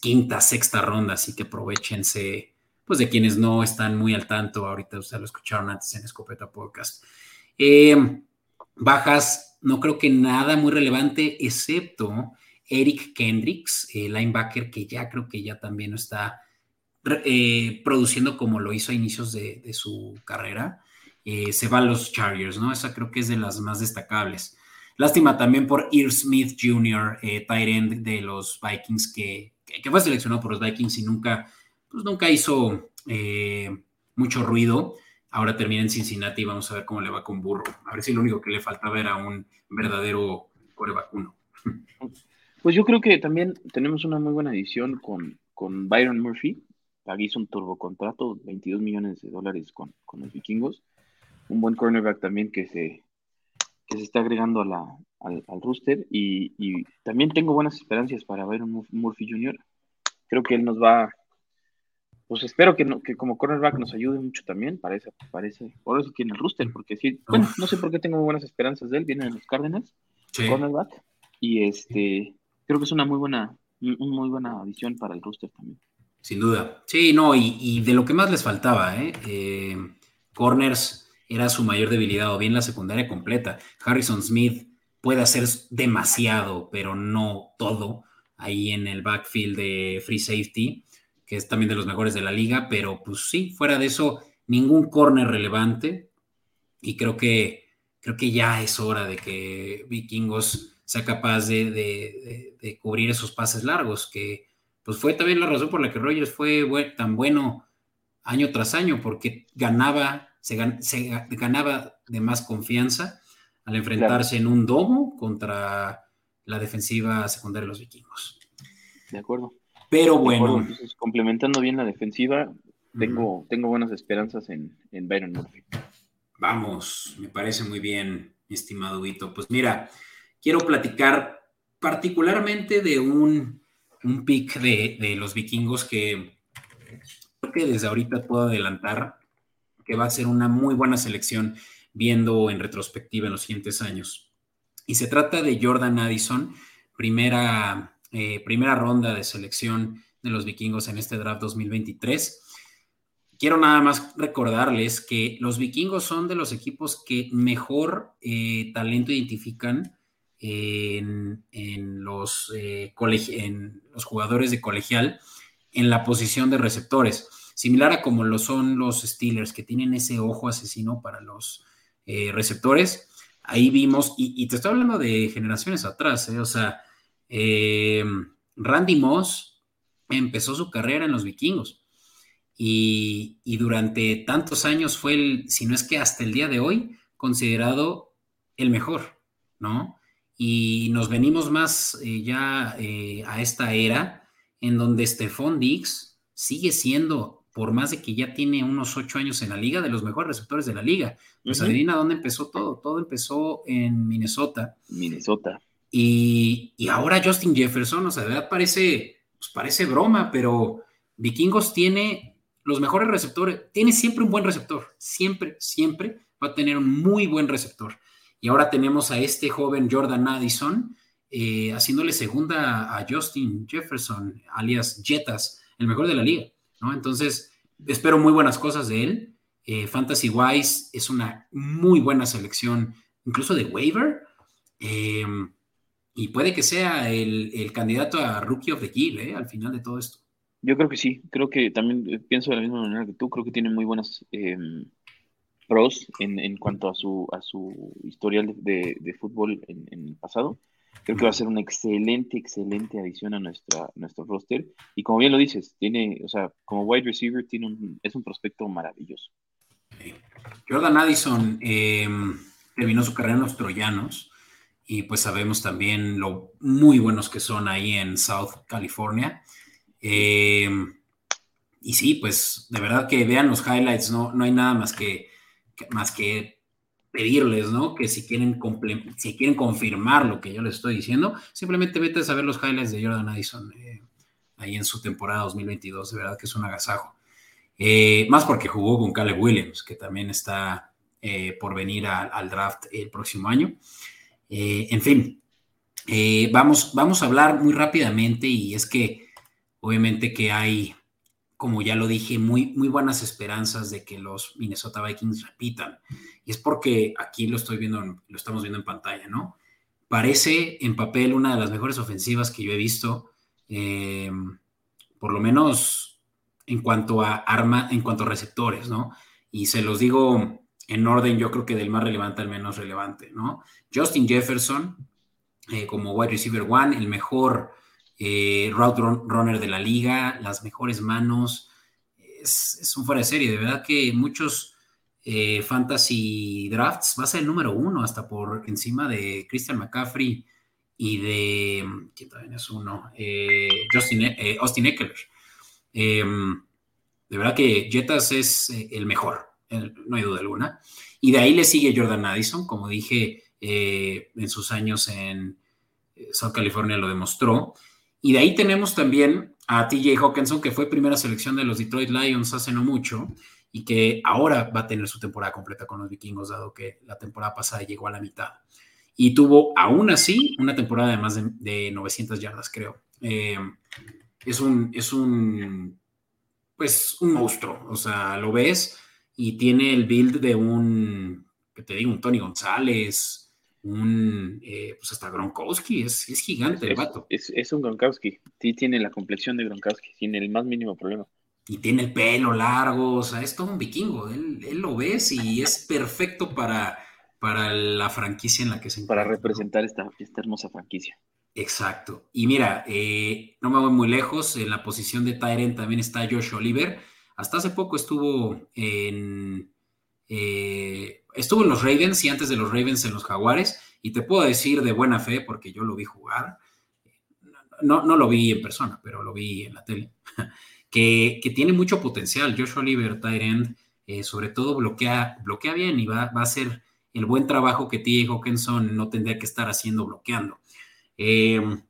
quinta, sexta ronda, así que aprovechense, pues de quienes no están muy al tanto, ahorita ustedes lo escucharon antes en Escopeta Podcast. Eh, bajas, no creo que nada muy relevante, excepto Eric Kendricks, el linebacker, que ya creo que ya también está eh, produciendo como lo hizo a inicios de, su carrera, eh, se va a los Chargers, ¿no? Esa creo que es de las más destacables. Lástima también por Ear Smith Jr., eh, de los Vikings, que, fue seleccionado por los Vikings y nunca, pues nunca hizo mucho ruido. Ahora termina en Cincinnati y vamos a ver cómo le va con Burro. A ver si lo único que le faltaba era un verdadero corebacuno. Pues yo creo que también tenemos una muy buena edición con, con Byron Murphy, hizo un turbocontrato, 22 millones de dólares con, los vikingos. Un buen cornerback también que se, se está agregando a la, al, al rooster. Y, también tengo buenas esperanzas para ver un Murphy Jr. Creo que él nos va, pues espero que, que como cornerback nos ayude mucho también para ese, para ese, por eso tiene el rooster, porque sí, bueno, no sé por qué tengo buenas esperanzas de él, viene de los Cárdenas, cornerback, y este, creo que es una muy buena, una muy buena adición para el rooster también. Sin duda. Sí, no, y, de lo que más les faltaba, ¿eh? ¿eh? Corners era su mayor debilidad, o bien la secundaria completa. Harrison Smith puede hacer demasiado, pero no todo, ahí en el backfield de free safety, que es también de los mejores de la liga, pero pues sí, fuera de eso, ningún corner relevante. Y creo que, creo que ya es hora de que Vikingos sea capaz de, de cubrir esos pases largos que pues fue también la razón por la que Rogers fue tan bueno año tras año, porque ganaba, se, ganaba de más confianza al enfrentarse en un domo contra la defensiva secundaria de los vikingos. De acuerdo. Pero bueno. complementando bien la defensiva, tengo, tengo buenas esperanzas en, en Byron Murphy. Vamos, me parece muy bien, estimado Vito. Pues mira, quiero platicar particularmente de un un pick de, los vikingos que creo que desde ahorita puedo adelantar que va a ser una muy buena selección viendo en retrospectiva en los siguientes años. Y se trata de Jordan Addison, primera, eh, primera ronda de selección de los vikingos en este draft 2023. Quiero nada más recordarles que los vikingos son de los equipos que mejor eh, talento identifican en, los, eh, en los jugadores de colegial en la posición de receptores, similar a como lo son los Steelers, que tienen ese ojo asesino para los eh, receptores. Ahí vimos, y, te estoy hablando de generaciones atrás, eh, o sea, Randy Moss empezó su carrera en los vikingos. Y, y, durante tantos años fue el, si no es que hasta el día de hoy, considerado el mejor, ¿no? y nos venimos más eh, ya eh, a esta era en donde Stephon Diggs sigue siendo, por más de que ya tiene unos ocho años en la liga, de los mejores receptores de la liga. Pues adivina dónde empezó todo. Todo empezó en Minnesota. Minnesota. Y, ahora Justin Jefferson, o sea, de verdad parece, pues parece broma, pero Vikingos tiene los mejores receptores, tiene siempre un buen receptor, siempre, siempre va a tener un muy buen receptor. Y ahora tenemos a este joven Jordan Addison eh, haciéndole segunda a Justin Jefferson, alias Jetas, el mejor de la liga, Entonces, espero muy buenas cosas de él. Eh, Fantasy Wise es una muy buena selección, incluso de waiver. Em, y puede que sea el, candidato a Rookie of the Year, ¿eh? Al final de todo esto. Yo creo que sí, creo que también pienso de la misma manera que tú, creo que tiene muy buenas em, pros en, en, cuanto a su, a su historial de, de fútbol en, el pasado. Creo que va a ser una excelente, excelente adición a nuestra, nuestro roster. Y como bien lo dices, tiene, o sea, como wide receiver tiene un, es un prospecto maravilloso. Jordan Addison eh, terminó su carrera en los Troyanos y pues sabemos también lo muy buenos que son ahí en South California. Eh, y sí, pues de verdad que vean los highlights, no, no hay nada más que, más que pedirles, ¿no? Que si quieren, si quieren confirmar lo que yo les estoy diciendo, simplemente vete a ver los highlights de Jordan Addison eh, ahí en su temporada 2022. De verdad que es un agasajo. Eh, más porque jugó con Caleb Williams, que también está eh, por venir al draft el próximo año. en fin, vamos, vamos a hablar muy rápidamente y es que obviamente que hay como ya lo dije, muy, muy buenas esperanzas de que los Minnesota Vikings repitan. Y es porque aquí lo estoy viendo, lo estamos viendo en pantalla, ¿no? Parece en papel una de las mejores ofensivas que yo he visto, eh, por lo menos en cuanto a arma, en cuanto a receptores, ¿no? Y se los digo en orden, yo creo que del más relevante al menos relevante, ¿no? Justin Jefferson, eh, como wide receiver one, el mejor eh, route runner de la liga, las mejores manos. Es, un fuera de serie, de verdad que muchos eh, fantasy drafts va a ser el número uno, hasta por encima de Christian McCaffrey y de, ¿quién también es uno? Eh, Justin, Austin Eckler. Em, de verdad que Jetas es el mejor, no hay duda alguna. Y de ahí le sigue Jordan Addison, como dije, en sus años en South California lo demostró. Y de ahí tenemos también a TJ Hawkinson, que fue primera selección de los Detroit Lions hace no mucho y que ahora va a tener su temporada completa con los vikingos, dado que la temporada pasada llegó a la mitad. Y tuvo aún así una temporada de más de, 900 yardas, creo. Eh, es un, es un, pues, un monstruo. O sea, lo ves y tiene el build de un, que te digo, un Tony González, un, eh, pues hasta Gronkowski, es, gigante el vato. Es, un Gronkowski, sí tiene la complexión de Gronkowski, tiene el más mínimo problema. Y tiene el pelo largo, o sea, es todo un vikingo, él, lo ves y es perfecto para, para la franquicia en la que se encuentra. Para representar esta, esta hermosa franquicia. Exacto. Y mira, eh, no me voy muy lejos, en la posición de Tyrant también está Josh Oliver. Hasta hace poco estuvo en... Eh, estuvo en los Ravens y antes de los Ravens en los Jaguares, y te puedo decir de buena fe, porque yo lo vi jugar, no, no lo vi en persona, pero lo vi en la tele, [laughs] que, tiene mucho potencial. Joshua Oliver, tight eh, sobre todo bloquea, bloquea bien y va, a hacer el buen trabajo que T. Hawkinson no tendría que estar haciendo bloqueando. Em,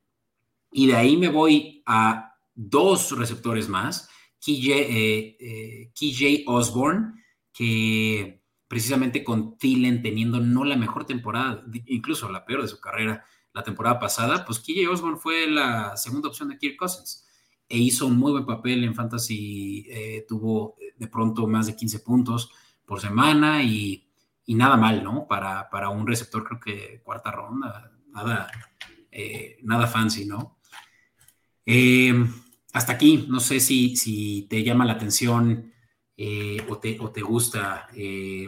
y de ahí me voy a dos receptores más, KJ, eh, eh, KJ Osborne, que precisamente con Thielen teniendo no la mejor temporada, incluso la peor de su carrera la temporada pasada, pues KJ Osborne fue la segunda opción de Kirk Cousins e hizo un muy buen papel en Fantasy, eh, tuvo de pronto más de 15 puntos por semana y, nada mal, ¿no? Para, para, un receptor creo que cuarta ronda, nada, eh, nada fancy, ¿no? Eh, hasta aquí, no sé si, si te llama la atención eh, o, te, o, te, gusta eh,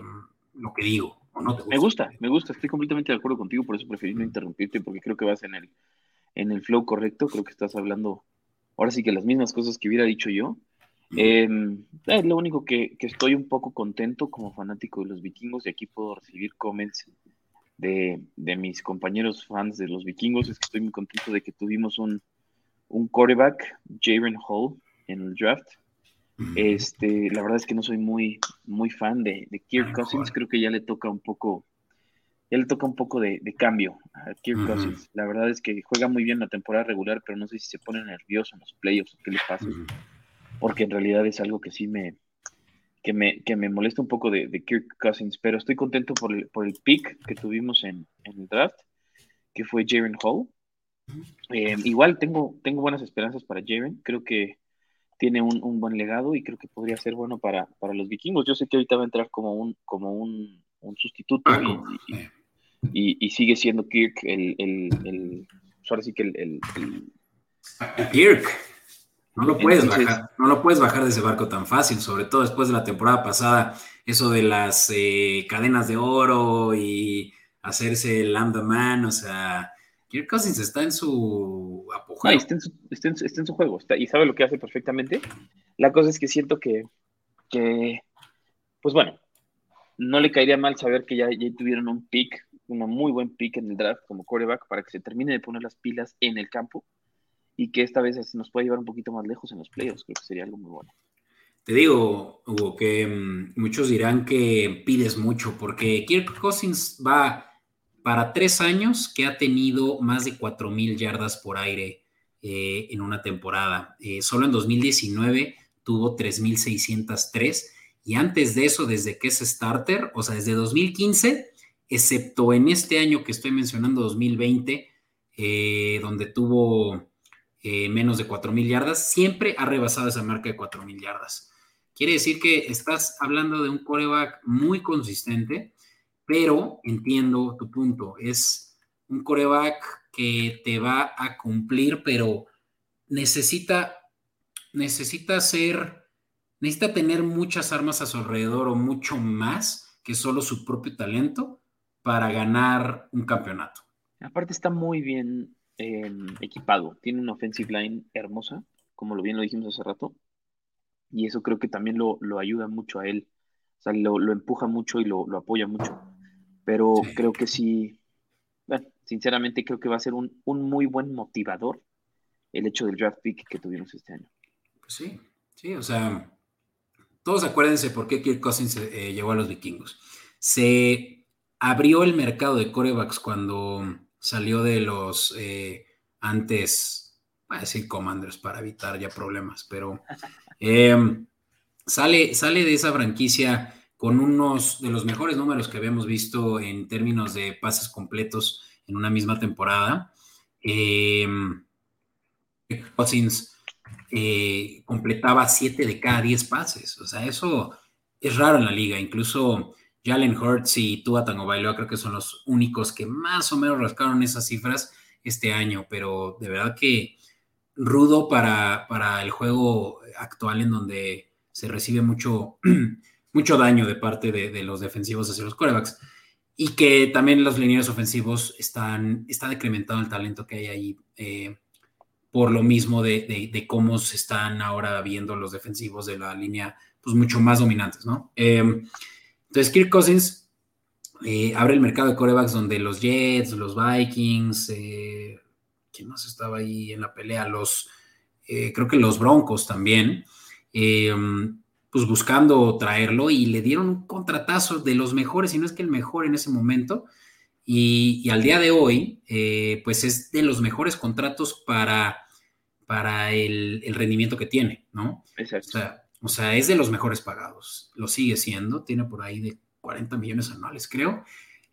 lo que digo, o no te gusta. Me gusta, me gusta, estoy completamente de acuerdo contigo, por eso preferí no interrumpirte, porque creo que vas en el, en el flow correcto, creo que estás hablando ahora sí que las mismas cosas que hubiera dicho yo. Es lo único que, que, estoy un poco contento como fanático de los vikingos y aquí puedo recibir comments de, de, mis compañeros fans de los vikingos. Es que estoy muy contento de que tuvimos un, un quarterback, Jaren Hall, en el draft. Este, la verdad es que no soy muy, muy fan de, de Kirk Cousins. Creo que ya le toca un poco, ya le toca un poco de, cambio a Kirk Cousins. La verdad es que juega muy bien la temporada regular, pero no sé si se pone nervioso en los playoffs o qué le pasa. Porque en realidad es algo que sí me, que me, que me molesta un poco de, Kirk Cousins. Pero estoy contento por el, por el pick que tuvimos en, el draft, que fue Jaren Hall. Eh, igual tengo, tengo buenas esperanzas para Jaren. Creo que tiene un, buen legado y creo que podría ser bueno para, los vikingos. Yo sé que ahorita va a entrar como un, como un, sustituto y, sigue siendo Kirk el, el, ahora sí que el, Kirk. No lo, puedes bajar, no lo puedes bajar de ese barco tan fácil, sobre todo después de la temporada pasada, eso de las eh, cadenas de oro y hacerse el man, o sea, Kirk Cousins está en su apogeo. está, en su, juego y sabe lo que hace perfectamente. La cosa es que siento que, pues bueno, no le caería mal saber que ya, ya tuvieron un pick, un muy buen pick en el draft como quarterback para que se termine de poner las pilas en el campo y que esta vez nos pueda llevar un poquito más lejos en los playoffs. Creo que sería algo muy bueno. Te digo, Hugo, que mm, muchos dirán que pides mucho porque Kirk Cousins va para tres años que ha tenido más de 4.000 yardas por aire eh, en una temporada. Eh, solo en 2019 tuvo 3.603 y antes de eso, desde que es starter, o sea, desde 2015, excepto en este año que estoy mencionando, 2020, eh, donde tuvo menos de 4.000 yardas, siempre ha rebasado esa marca de 4.000 yardas. Quiere decir que estás hablando de un coreback muy consistente pero entiendo tu punto. Es un coreback que te va a cumplir, pero necesita, necesita ser, necesita tener muchas armas a su alrededor o mucho más que solo su propio talento para ganar un campeonato. Aparte está muy bien em, equipado, tiene una offensive line hermosa, como lo bien lo dijimos hace rato, y eso creo que también lo, ayuda mucho a él, o sea, lo, empuja mucho y lo, lo apoya mucho pero creo que sí, bueno, sinceramente creo que va a ser un, muy buen motivador el hecho del draft pick que tuvimos este año. Pues sí, sí, o sea, todos acuérdense por qué Kirk Cousins eh, llegó a los vikingos. Se abrió el mercado de corebacks cuando salió de los eh, antes, voy a decir commanders para evitar ya problemas, pero [laughs] eh, sale, sale de esa franquicia con unos de los mejores números que habíamos visto en términos de pases completos en una misma temporada. Eh, Cousins completaba 7 de cada 10 pases. O sea, eso es raro en la liga. Incluso Jalen Hurts y Tua Tagovailoa creo que son los únicos que más o menos rascaron esas cifras este año. Pero de verdad que rudo para, para el juego actual en donde se recibe mucho [clears throat] mucho daño de parte de, los defensivos hacia los corebacks. Y que también los lineales ofensivos están, está decrementado el talento que hay ahí eh, por lo mismo de, cómo se están ahora viendo los defensivos de la línea, pues mucho más dominantes, ¿no? Em, entonces, Kirk Cousins eh, abre el mercado de corebacks donde los Jets, los Vikings, eh, ¿quién más estaba ahí en la pelea? Los, creo que los Broncos también. Em, pues buscando traerlo y le dieron un contratazo de los mejores, si no es que el mejor en ese momento. Y, al día de hoy, eh, pues es de los mejores contratos para, para el, rendimiento que tiene, ¿no? Exacto. O sea, es de los mejores pagados. Lo sigue siendo, tiene por ahí de 40 millones anuales, creo.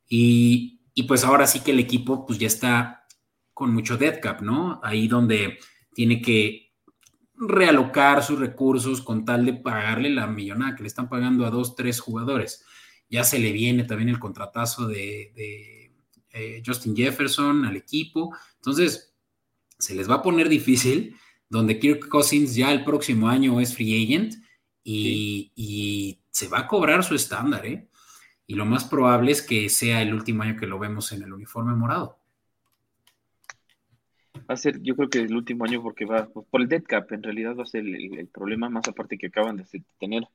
Y, y pues ahora sí que el equipo pues ya está con mucho dead cap, ¿no? Ahí donde tiene que realocar sus recursos con tal de pagarle la millonada que le están pagando a dos, tres jugadores. Ya se le viene también el contratazo de, eh, Justin Jefferson al equipo. Entonces, se les va a poner difícil, donde Kirk Cousins ya el próximo año es free agent y, y se va a cobrar su estándar, ¿eh? Y lo más probable es que sea el último año que lo vemos en el uniforme morado va a ser, yo creo que el último año porque va, por el dead cap, en realidad va a ser el, problema, más aparte que acaban de tener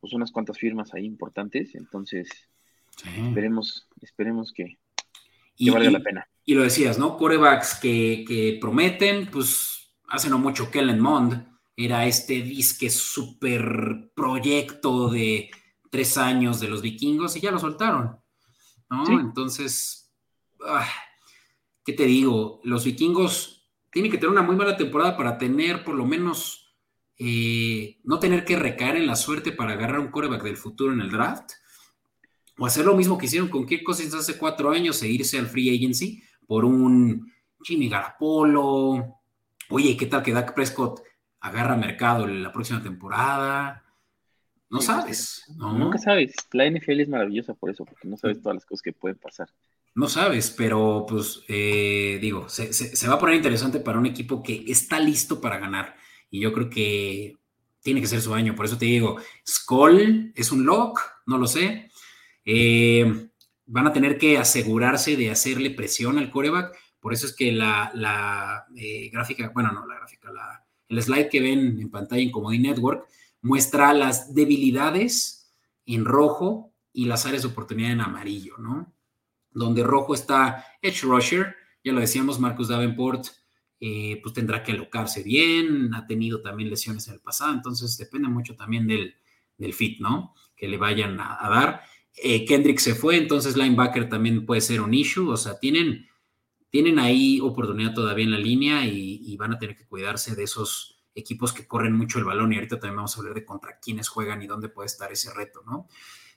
pues unas cuantas firmas ahí importantes, entonces esperemos, esperemos que, valga la pena. Y lo decías, ¿no? Corebacks que, prometen, pues hace no mucho Kellen Mond era este disque super proyecto de tres años de los vikingos y ya lo soltaron, ¿no? Entonces, ah, ¿qué te digo? Los vikingos tienen que tener una muy mala temporada para tener por lo menos, eh, no tener que recaer en la suerte para agarrar un coreback del futuro en el draft. O hacer lo mismo que hicieron con Kirk Cousins hace cuatro años e irse al free agency por un Jimmy Garapolo. Oye, ¿qué tal que Dak Prescott agarra mercado la próxima temporada? No sabes. Nunca sabes. La NFL es maravillosa por eso, porque no sabes todas las cosas que pueden pasar. No sabes, pero pues eh, digo, se, va a poner interesante para un equipo que está listo para ganar. Y yo creo que tiene que ser su año. Por eso te digo, Skull es un lock, no lo sé. Eh, van a tener que asegurarse de hacerle presión al coreback, Por eso es que la, eh, gráfica, bueno, no la gráfica, el slide que ven en pantalla en Comedy Network muestra las debilidades en rojo y las áreas de oportunidad en amarillo, ¿no? Donde rojo está Edge Rusher, ya lo decíamos, Marcus Davenport, eh, pues tendrá que alocarse bien, ha tenido también lesiones en el pasado, entonces depende mucho también del, fit, ¿no? Que le vayan a, dar. Eh, Kendrick se fue, entonces linebacker también puede ser un issue, o sea, tienen, tienen ahí oportunidad todavía en la línea y, van a tener que cuidarse de esos equipos que corren mucho el balón y ahorita también vamos a hablar de contra quiénes juegan y dónde puede estar ese reto, ¿no?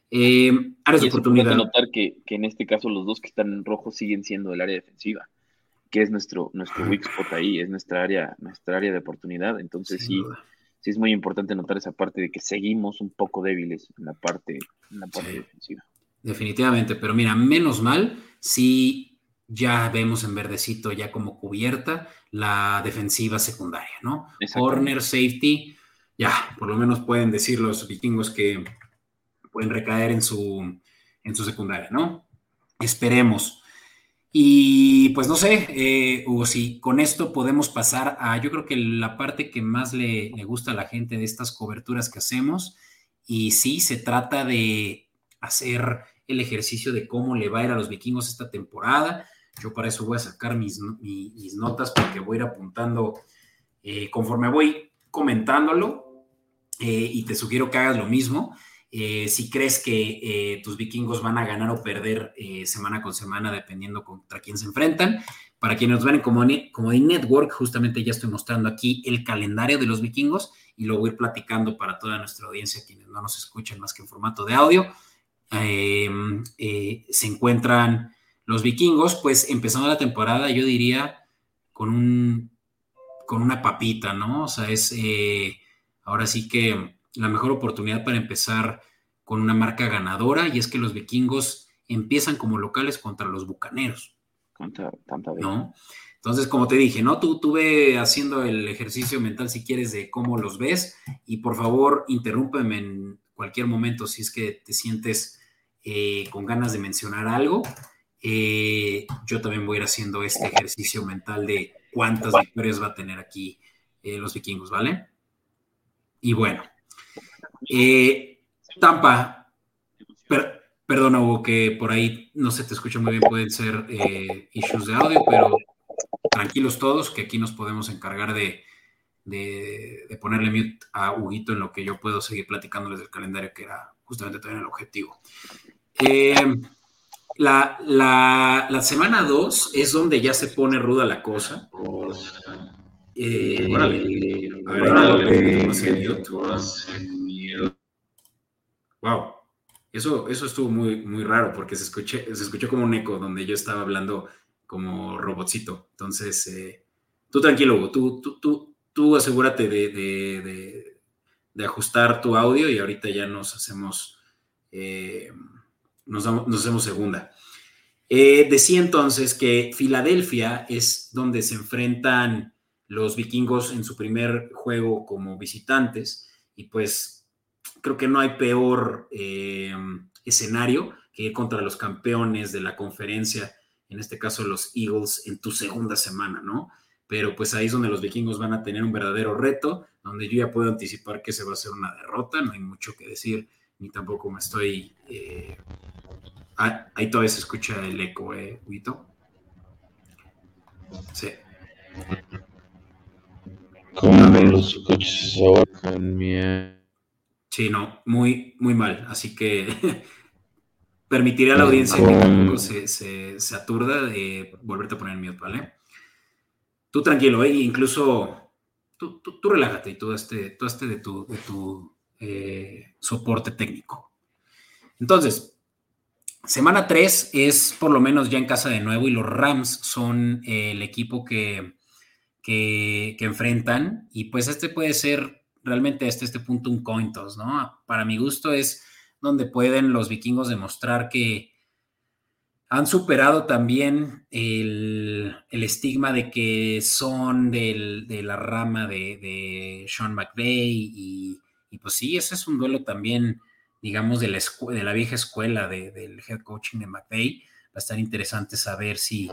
Eh, áreas de oportunidad. notar que, que, en este caso los dos que están en rojo siguen siendo el área defensiva que es nuestro, nuestro weak spot ahí, es nuestra área, nuestra área de oportunidad. Entonces sí, sí es muy importante notar esa parte de que seguimos un poco débiles en la parte, en la parte defensiva. Definitivamente, pero mira, menos mal si ya vemos en verdecito ya como cubierta la defensiva secundaria, ¿no? Corner, safety, ya, por lo menos pueden decir los vikingos que pueden recaer en su, en su secundaria, ¿no? Esperemos. Y pues no sé, eh, Hugo, si con esto podemos pasar a, yo creo que la parte que más le, gusta a la gente de estas coberturas que hacemos, y sí, se trata de hacer el ejercicio de cómo le va a ir a los vikingos esta temporada. Yo para eso voy a sacar mis, notas porque voy a ir apuntando eh, conforme voy comentándolo eh, y te sugiero que hagas lo mismo. Eh, si crees que eh, tus vikingos van a ganar o perder eh, semana con semana, dependiendo contra quién se enfrentan. Para quienes nos ven en Comedy, Network, justamente ya estoy mostrando aquí el calendario de los vikingos y lo voy a ir platicando para toda nuestra audiencia, quienes no nos escuchan más que en formato de audio. Em, se encuentran los vikingos, pues empezando la temporada, yo diría con un con una papita, ¿no? O sea, es ahora sí que la mejor oportunidad para empezar con una marca ganadora y es que los vikingos empiezan como locales contra los bucaneros. Contra Tampa ¿No? Entonces, como te dije, ¿no? Tú tuve haciendo el ejercicio mental si quieres de cómo los ves y por favor interrúmpeme en cualquier momento si es que te sientes eh, con ganas de mencionar algo. Eh, yo también voy a ir haciendo este ejercicio mental de cuántas victorias va a tener aquí eh, los vikingos, ¿vale? Y bueno, eh, Tampa, perdona Hugo, que por ahí no se te escucha muy bien, pueden ser eh, issues de audio, pero tranquilos todos, que aquí nos podemos encargar de, ponerle mute a Huguito en lo que yo puedo seguir platicándoles del calendario, que era justamente también el objetivo. Eh, la, la, semana 2 es donde ya se pone ruda la cosa. Eh, a ver, Wow. Eso, eso estuvo muy, muy raro porque se, escuché, se escuchó como un eco donde yo estaba hablando como robotcito. Entonces, eh, tú tranquilo, tú, tú, tú, tú asegúrate de, ajustar tu audio y ahorita ya nos hacemos, eh, nos, hacemos segunda. Eh, decía entonces que Filadelfia es donde se enfrentan los vikingos en su primer juego como visitantes y pues creo que no hay peor eh, escenario que ir contra los campeones de la conferencia, en este caso los Eagles, en tu segunda semana, ¿no? Pero pues ahí es donde los vikingos van a tener un verdadero reto, donde yo ya puedo anticipar que se va a ser una derrota, no hay mucho que decir, ni tampoco me estoy... Eh, ah, ahí todavía se escucha el eco, ¿eh, Huito? Sí. ¿Cómo los escuchas ahora? Sí, no, muy, muy mal. Así que [laughs] permitiré a la audiencia que tampoco se, se, aturda de volverte a poner mute, ¿vale? Tú tranquilo, ¿eh? incluso tú, tú, relájate y todo este, este de tu, de tu eh, soporte técnico. Entonces, semana 3 es por lo menos ya en casa de nuevo y los Rams son el equipo que, que, que enfrentan y pues este puede ser realmente hasta este punto un coin ¿no? Para mi gusto es donde pueden los vikingos demostrar que han superado también el, estigma de que son de la rama de, Sean McVay y, pues sí, ese es un duelo también, digamos, de la, de la vieja escuela del head coaching de McVay. Va a estar interesante saber si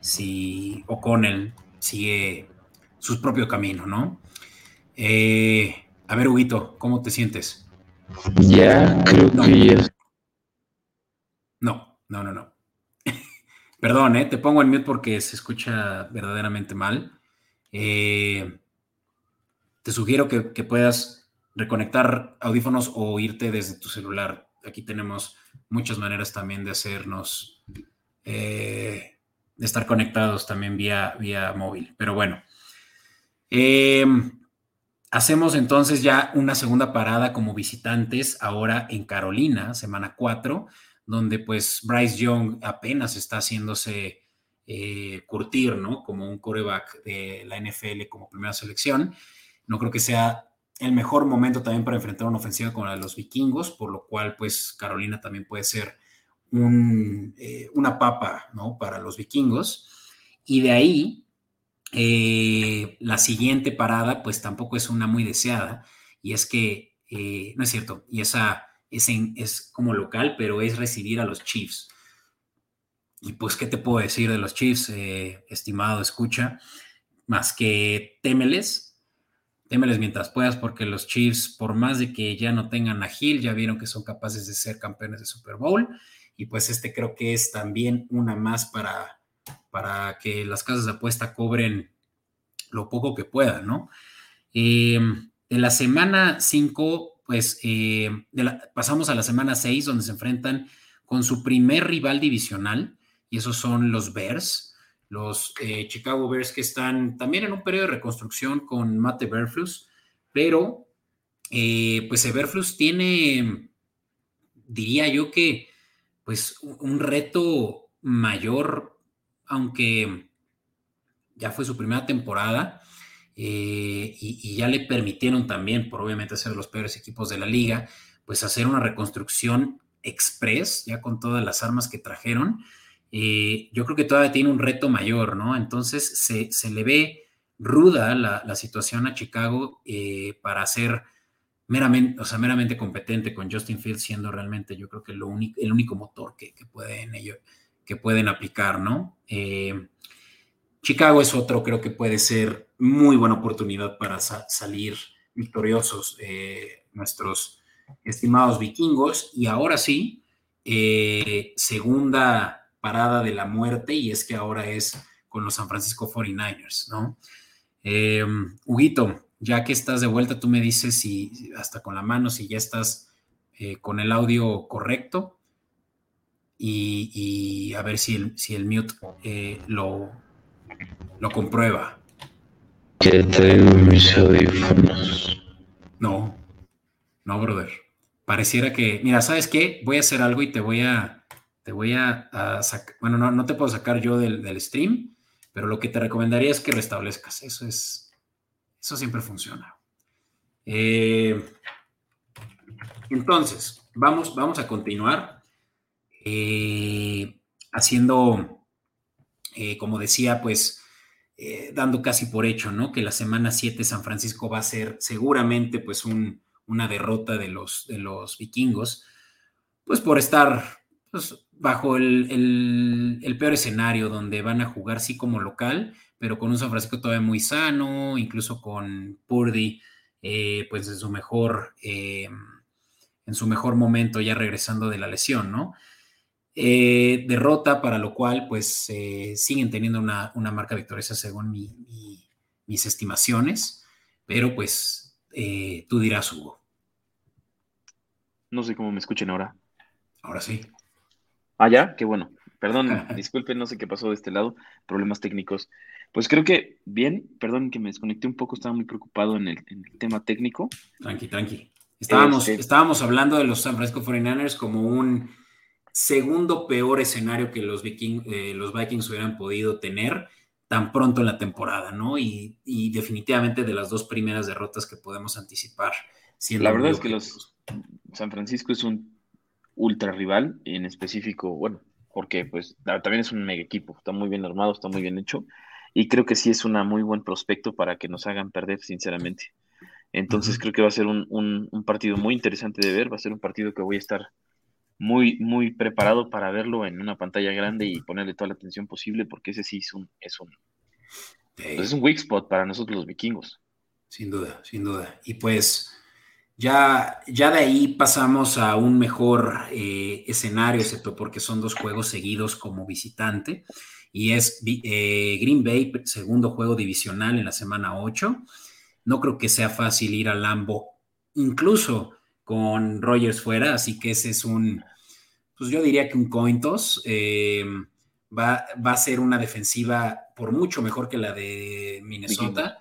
si O'Connell sigue su propio camino, ¿no? Eh, a ver, Huguito, ¿cómo te sientes? Ya, creo No. que ya. No, no, no, no. [laughs] Perdón, ¿eh? te pongo en mute porque se escucha verdaderamente mal. Eh, te sugiero que, que puedas reconectar audífonos o irte desde tu celular. Aquí tenemos muchas maneras también de hacernos, eh, de estar conectados también vía, vía móvil. Pero bueno, Eh, hacemos entonces ya una segunda parada como visitantes ahora en Carolina, semana 4 donde pues Bryce Young apenas está haciéndose eh, curtir, ¿no? Como un coreback de la NFL como primera selección. No creo que sea el mejor momento también para enfrentar una ofensiva con la de los vikingos, por lo cual pues Carolina también puede ser un, eh, una papa, ¿no? Para los vikingos. Y de ahí, eh, la siguiente parada pues tampoco es una muy deseada, y es que, eh, no es cierto, y esa es, en, es como local, pero es recibir a los Chiefs. Y pues, ¿qué te puedo decir de los Chiefs, eh, estimado escucha? Más que témeles, témeles mientras puedas, porque los Chiefs, por más de que ya no tengan a Gil, ya vieron que son capaces de ser campeones de Super Bowl. Y pues este creo que es también una más para, para que las casas de apuesta cobren lo poco que puedan, ¿no? Eh, de la semana 5 pues eh, pasamos a la semana 6, donde se enfrentan con su primer rival divisional, y esos son los Bears, los eh, Chicago Bears que están también en un periodo de reconstrucción con Mate Berflus, pero eh, pues Berflus tiene, diría yo que, pues un reto mayor, aunque ya fue su primera temporada, eh, y, ya le permitieron también, por obviamente ser los peores equipos de la liga, pues hacer una reconstrucción express, ya con todas las armas que trajeron. Eh, yo creo que todavía tiene un reto mayor, ¿no? Entonces se, se le ve ruda la, la situación a Chicago eh, para ser meramente, o sea, meramente competente con Justin Fields siendo realmente yo creo que el único motor que, que pueden ellos, que pueden aplicar, ¿no? Eh, Chicago es otro, creo que puede ser muy buena oportunidad para sa salir victoriosos eh, nuestros estimados vikingos. Y ahora sí, eh, segunda parada de la muerte, y es que ahora es con los San Francisco 49ers, ¿no? Huguito, ya que estás de vuelta, tú me dices si hasta con la mano, si ya estás con el audio correcto. Y, y, a ver si el, si el mute eh, lo, lo comprueba. Que traigo mis audífonos. No, no, brother. Pareciera que, mira, ¿sabes qué? Voy a hacer algo y te voy a, te voy a, a sacar, bueno, no, no te puedo sacar yo del, del, stream, pero lo que te recomendaría es que restablezcas. Eso es, eso siempre funciona. Eh, entonces, vamos, vamos a continuar eh, haciendo, eh, como decía, pues, eh, dando casi por hecho, ¿no? Que la semana 7 San Francisco va a ser seguramente pues un, una derrota de los, de los vikingos, pues por estar pues, bajo el, peor escenario donde van a jugar sí como local, pero con un San Francisco todavía muy sano, incluso con Purdy, pues en su mejor, en su mejor momento ya regresando de la lesión, ¿no? Eh, derrota, para lo cual pues eh, siguen teniendo una, una, marca victoriosa según mi, mi, mis estimaciones, pero pues eh, tú dirás, Hugo. No sé cómo me escuchen ahora. Ahora sí. Ah, ya, qué bueno. Perdón, [laughs] disculpen, no sé qué pasó de este lado, problemas técnicos. Pues creo que bien, perdón que me desconecté un poco, estaba muy preocupado en el, en el tema técnico. Tranqui, tranqui. Estábamos, este... estábamos hablando de los San Francisco 49ers como un segundo peor escenario que los, Viking, eh, los Vikings hubieran podido tener tan pronto en la temporada, ¿no? Y, y definitivamente de las dos primeras derrotas que podemos anticipar. La verdad es que los San Francisco es un ultra rival, en específico, bueno, porque pues también es un mega equipo, está muy bien armado, está muy bien hecho, y creo que sí es un muy buen prospecto para que nos hagan perder, sinceramente. Entonces uh -huh. creo que va a ser un, un, un, partido muy interesante de ver, va a ser un partido que voy a estar muy, muy preparado para verlo en una pantalla grande y ponerle toda la atención posible, porque ese sí es un, es un, pues es un weak spot para nosotros los vikingos. Sin duda, sin duda. Y pues ya, ya de ahí pasamos a un mejor eh, escenario, excepto porque son dos juegos seguidos como visitante. Y es eh, Green Bay, segundo juego divisional en la semana 8. No creo que sea fácil ir al Lambo, incluso con Rogers fuera, así que ese es un, pues yo diría que un cointos. Eh, va, va, a ser una defensiva por mucho mejor que la de Minnesota,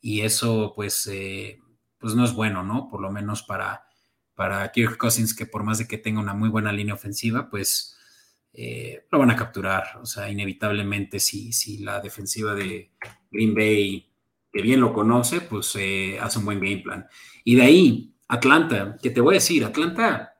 y eso pues, eh, pues no es bueno, ¿no? Por lo menos para, para Kirk Cousins, que por más de que tenga una muy buena línea ofensiva, pues eh, lo van a capturar. O sea, inevitablemente si, si la defensiva de Green Bay, que bien lo conoce, pues hace un buen game plan. Y de ahí Atlanta, que te voy a decir, Atlanta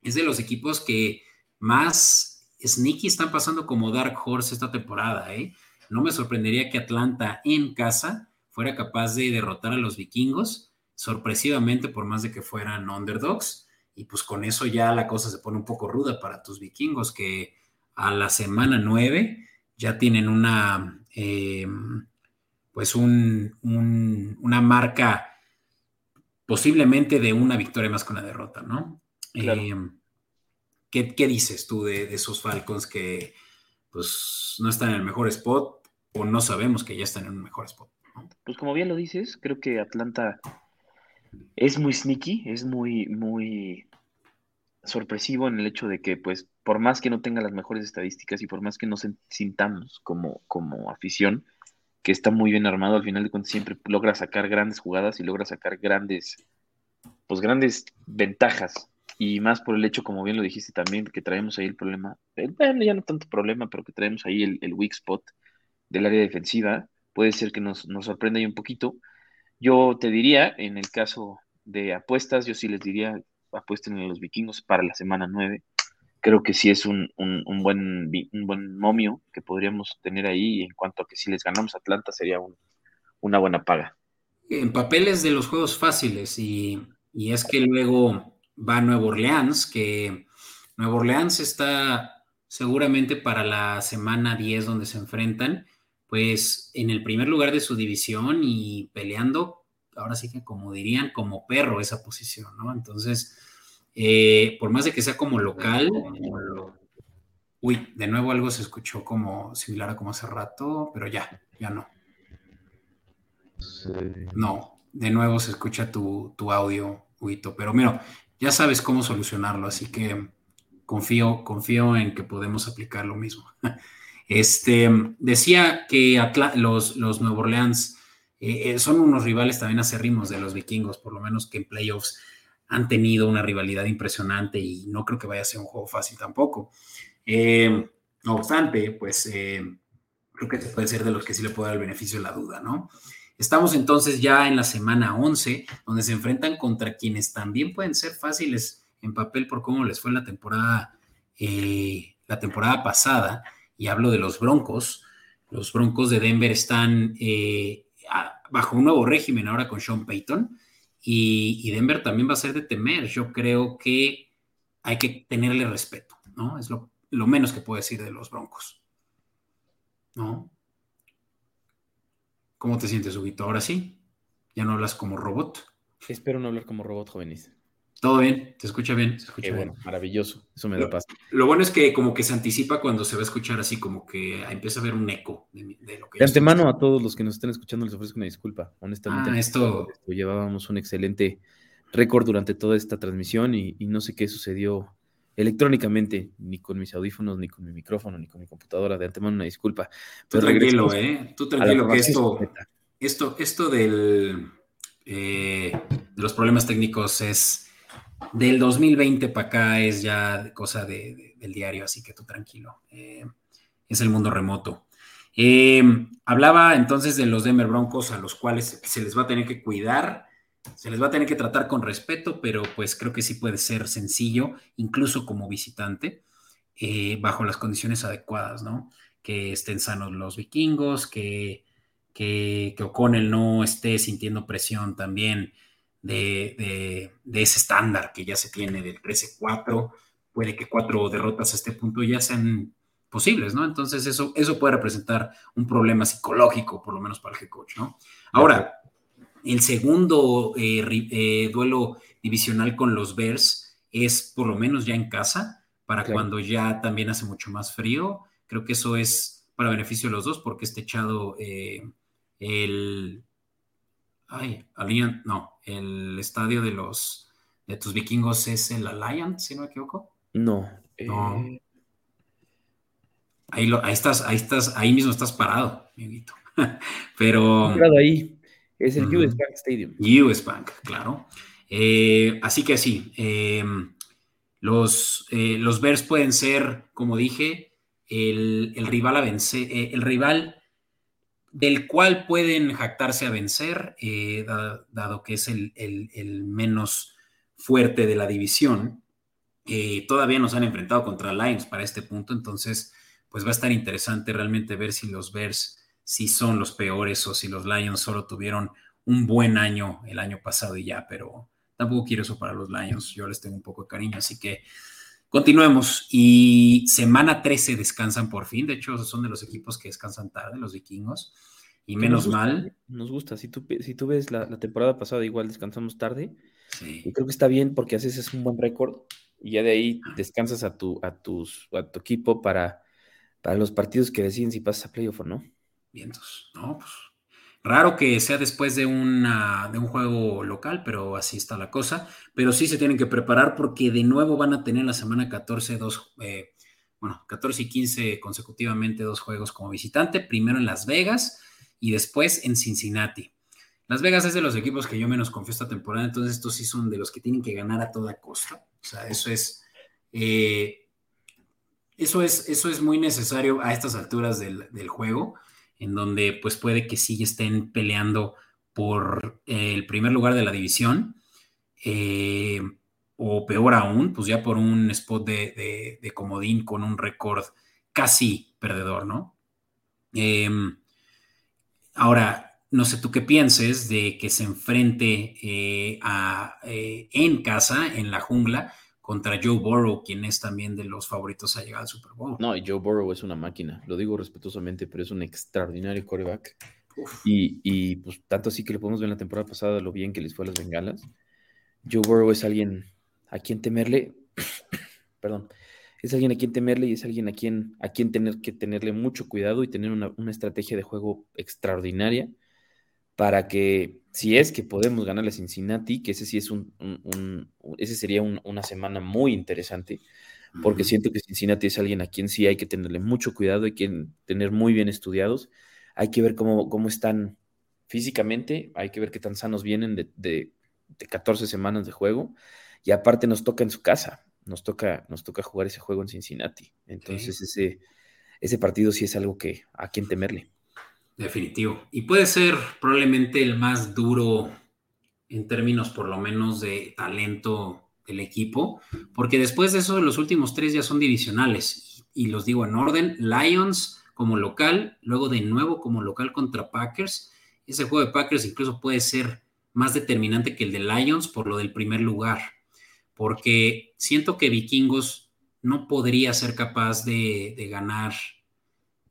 es de los equipos que más sneaky están pasando como Dark Horse esta temporada. ¿eh? No me sorprendería que Atlanta en casa fuera capaz de derrotar a los vikingos, sorpresivamente por más de que fueran underdogs. Y pues con eso ya la cosa se pone un poco ruda para tus vikingos, que a la semana 9 ya tienen una, eh, pues un, una marca posiblemente de una victoria más que una derrota, ¿no? Eh, ¿qué, dices tú de, esos Falcons que pues no están en el mejor spot o no sabemos que ya están en un mejor spot? Pues como bien lo dices, creo que Atlanta es muy sneaky, es muy, muy sorpresivo en el hecho de que, pues, por más que no tenga las mejores estadísticas y por más que no sintamos como, como afición, que está muy bien armado, al final de cuentas siempre logra sacar grandes jugadas y logra sacar grandes, pues grandes ventajas. Y más por el hecho, como bien lo dijiste también, que traemos ahí el problema, eh, bueno, ya no tanto problema, pero que traemos ahí el, weak spot del área defensiva, puede ser que nos, nos sorprenda ahí un poquito. Yo te diría, en el caso de apuestas, yo sí les diría, apuesten a los vikingos para la semana 9 creo que sí es un, buen, un buen momio que podríamos tener ahí. En cuanto a que si les ganamos a Atlanta sería una buena paga. En papeles de los juegos fáciles, y, es que luego va Nuevo Orleans, que Nuevo Orleans está seguramente para la semana 10 donde se enfrentan, pues en el primer lugar de su división y peleando, ahora sí que como dirían, como perro esa posición, ¿no? Entonces, eh, por más de que sea como local, uy, de nuevo algo se escuchó como similar a como hace rato, pero ya, ya no. No, de nuevo se escucha tu, audio, Huito, pero mira, ya sabes cómo solucionarlo, así que confío, confío en que podemos aplicar lo mismo. [laughs] Este, decía que los, los Nuevo Orleans eh, eh, son unos rivales también acerrimos de los vikingos, por lo menos que en playoffs han tenido una rivalidad impresionante y no creo que vaya a ser un juego fácil tampoco. Eh, no obstante, pues eh, creo que puede ser de los que sí le puede dar el beneficio de la duda, ¿no? Estamos entonces ya en la semana 11, donde se enfrentan contra quienes también pueden ser fáciles en papel por cómo les fue la temporada, eh, la temporada pasada, y hablo de los Broncos. Los Broncos de Denver están bajo un nuevo régimen ahora con Sean Payton, y, Denver también va a ser de temer. Yo creo que hay que tenerle respeto, ¿no? Es lo, menos que puedo decir de los Broncos. ¿No? ¿Cómo te sientes, Huguito? Ahora sí, ya no hablas como robot. Espero no hablar como robot, jóvenes. Todo bien, te escucha bien, se escucha bueno, maravilloso, eso me da paz. Lo bueno es que como que se anticipa cuando se va a escuchar así, como que empieza a haber un eco de, lo que... De antemano a todos los que nos estén escuchando les ofrezco una disculpa, honestamente. Ah, esto... Llevábamos un excelente récord durante toda esta transmisión y, no sé qué sucedió electrónicamente, ni con mis audífonos, ni con mi micrófono, ni con mi computadora. De antemano una disculpa. Tú tranquilo, ¿eh? Tú tranquilo que esto, esto, esto del, eh, de los problemas técnicos es del 2020 para acá es ya cosa de, del diario, así que tú tranquilo. Eh, es el mundo remoto. Eh, hablaba entonces de los Denver Broncos a los cuales se les va a tener que cuidar, se les va a tener que tratar con respeto, pero pues creo que sí puede ser sencillo, incluso como visitante, eh, bajo las condiciones adecuadas, ¿no? Que estén sanos los vikingos, que, que, que O'Connell no esté sintiendo presión también de, ese estándar que ya se tiene del 13-4. puede que cuatro derrotas a este punto ya sean posibles, ¿no? Entonces eso, eso puede representar un problema psicológico, por lo menos para el head coach, ¿no? Ahora, el segundo eh, eh, duelo divisional con los Bears es por lo menos ya en casa, para cuando ya también hace mucho más frío. Creo que eso es para beneficio de los dos, porque este echado eh, el... Ay, Allianz, no, el estadio de los de tus vikingos es el Allianz, si no me equivoco. No. no. Ahí, lo, ahí, estás, ahí estás, ahí mismo estás parado, amiguito. [laughs] Pero. Parado ahí. Es el US Bank Stadium. US Bank, claro. Eh, así que sí, em, los, eh, los Bears pueden ser, como dije, el, el rival a vencer, eh, el rival del cual pueden jactarse a vencer, dado que es el, menos fuerte de la división. todavía nos han enfrentado contra Lions para este punto, entonces pues va a estar interesante realmente ver si los Bears si son los peores o si los Lions solo tuvieron un buen año el año pasado y ya, pero tampoco quiero eso para los Lions, yo les tengo un poco de cariño, así que continuemos. Y semana 13 descansan por fin, de hecho son de los equipos que descansan tarde, los vikingos, y menos mal. Nos gusta, si tú, si tú ves la, temporada pasada igual descansamos tarde, y creo que está bien porque haces un buen récord y ya de ahí ah. descansas a tu, a tus, a tu equipo para para los partidos que deciden si pasas a playoff o no. Vientos, no, pues raro que sea después de, una, de un juego local, pero así está la cosa. Pero sí se tienen que preparar porque de nuevo van a tener la semana 14 dos, eh, bueno, 14 y 15 consecutivamente dos juegos como visitante, primero en Las Vegas y después en Cincinnati. Las Vegas es de los equipos que yo menos confío esta temporada, entonces estos sí son de los que tienen que ganar a toda costa. O sea, eso es... Eh, eso es, eso es muy necesario a estas alturas del, juego, en donde pues puede que sí estén peleando por eh, el primer lugar de la división, eh, o peor aún, pues ya por un spot de, comodín con un récord casi perdedor, ¿no? Em, ahora, no sé tú qué pienses de que se enfrente eh, a, en casa, en la jungla, contra Joe Burrow, quien es también de los favoritos a llegar al Super Bowl. No, y Joe Burrow es una máquina, lo digo respetuosamente, pero es un extraordinario quarterback. Y, pues tanto así que lo podemos ver en la temporada pasada, lo bien que les fue a las bengalas. Joe Burrow es alguien a quien temerle, [coughs] perdón, es alguien a quien temerle y es alguien a quien, a quien tener que tenerle mucho cuidado y tener una, una estrategia de juego extraordinaria para que si es que podemos ganarle a Cincinnati, que ese sí es un, ese sería una semana muy interesante, porque siento que Cincinnati es alguien a quien sí hay que tenerle mucho cuidado, hay que tener muy bien estudiados, hay que ver cómo, cómo están físicamente, hay que ver qué tan sanos vienen de, de, 14 semanas de juego, y aparte nos toca en su casa, nos toca, nos toca jugar ese juego en Cincinnati. Entonces ese, ese partido sí es algo que a quien temerle. Definitivo. Y puede ser probablemente el más duro en términos por lo menos de talento del equipo, porque después de eso los últimos tres ya son divisionales. Y, los digo en orden, Lions como local, luego de nuevo como local contra Packers. Ese juego de Packers incluso puede ser más determinante que el de Lions por lo del primer lugar, porque siento que Vikingos no podría ser capaz de, ganar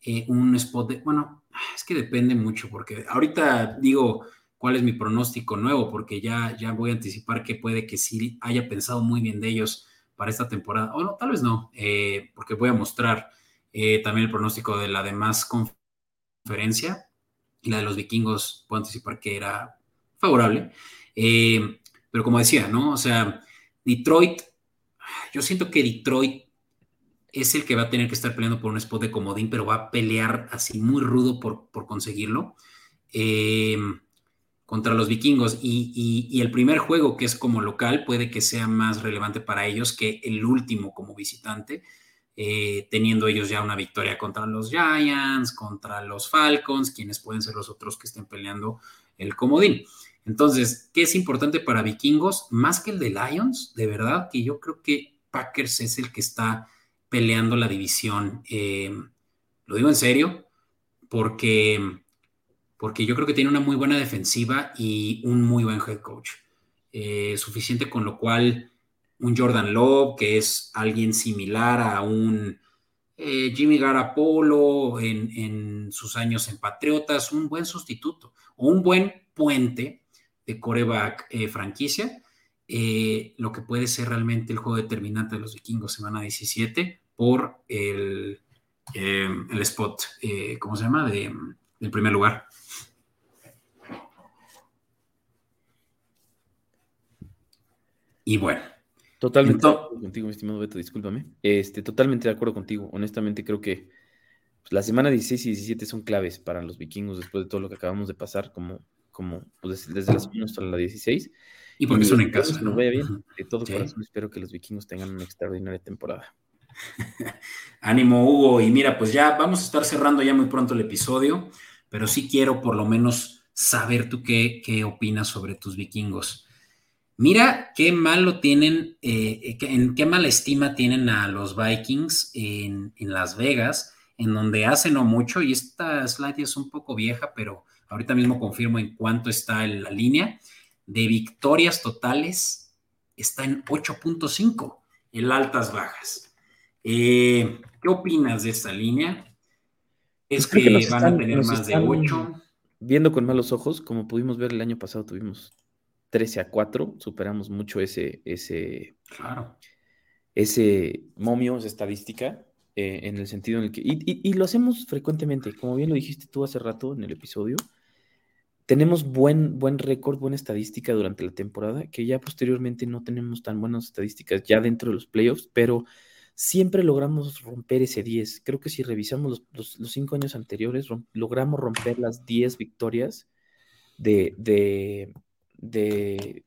eh, un spot de, bueno, es que depende mucho, porque ahorita digo cuál es mi pronóstico nuevo, porque ya, ya voy a anticipar que puede que sí haya pensado muy bien de ellos para esta temporada. O no, tal vez no, eh, porque voy a mostrar eh, también el pronóstico de la demás conferencia y la de los vikingos, puedo anticipar que era favorable. Eh, pero como decía, ¿no? O sea, Detroit, yo siento que Detroit es el que va a tener que estar peleando por un spot de comodín, pero va a pelear así muy rudo por, conseguirlo eh, contra los vikingos. Y, el primer juego, que es como local, puede que sea más relevante para ellos que el último como visitante, eh, teniendo ellos ya una victoria contra los Giants, contra los Falcons, quienes pueden ser los otros que estén peleando el comodín. Entonces, ¿qué es importante para vikingos? Más que el de Lions, de verdad que yo creo que Packers es el que está peleando la división. Eh, lo digo en serio, porque, porque yo creo que tiene una muy buena defensiva y un muy buen head coach. Eh, suficiente con lo cual un Jordan Love, que es alguien similar a un eh, Jimmy Garapolo en, en, sus años en Patriotas, un buen sustituto o un buen puente de coreback franquicia, lo que puede ser realmente el juego determinante de los vikingos semana 17 por el, el spot, ¿cómo se llama? De, del primer lugar. Y bueno. Totalmente de acuerdo contigo, mi estimado Beto, discúlpame. Este, totalmente de acuerdo contigo. Honestamente, creo que pues, la semana 16 y 17 son claves para los vikingos después de todo lo que acabamos de pasar, como, como pues, desde la semana hasta la 16. Y porque son en casa. ¿no? vaya bien. De todo corazón espero que los vikingos tengan una extraordinaria temporada. [laughs] Ánimo, Hugo. Y mira, pues ya vamos a estar cerrando ya muy pronto el episodio, pero sí quiero por lo menos saber tú qué, qué opinas sobre tus vikingos. Mira qué malo tienen, eh, en qué mala estima tienen a los Vikings en, Las Vegas, en donde hace no mucho, y esta slide es un poco vieja, pero ahorita mismo confirmo en cuánto está en la línea, de victorias totales está en 8.5, en altas bajas. Eh, ¿Qué opinas de esta línea? ¿Es pues que, van a tener más de 8? Viendo con malos ojos, como pudimos ver el año pasado, tuvimos 13 a 4, superamos mucho ese, ese, ese momio, esa estadística, eh, en el sentido en el que, y, lo hacemos frecuentemente, como bien lo dijiste tú hace rato en el episodio, tenemos buen, buen récord, buena estadística durante la temporada, que ya posteriormente no tenemos tan buenas estadísticas ya dentro de los playoffs, pero siempre logramos romper ese 10. Creo que si revisamos los, los, cinco años anteriores, logramos romper las 10 victorias de, de, de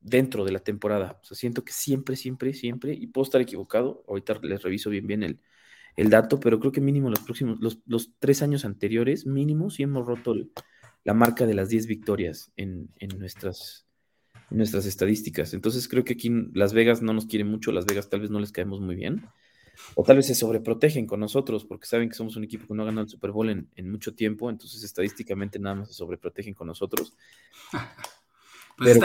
dentro de la temporada. O sea, siento que siempre, siempre, siempre, y puedo estar equivocado, ahorita les reviso bien bien el, dato, pero creo que mínimo los próximos, los, tres años anteriores, mínimo, sí hemos roto la marca de las 10 victorias en nuestras, nuestras estadísticas. Entonces creo que aquí Las Vegas no nos quiere mucho, Las Vegas tal vez no les caemos muy bien. O tal vez se sobreprotegen con nosotros porque saben que somos un equipo que no ha ganado el Super Bowl en, en mucho tiempo, entonces estadísticamente nada más se sobreprotegen con nosotros. [laughs] Pues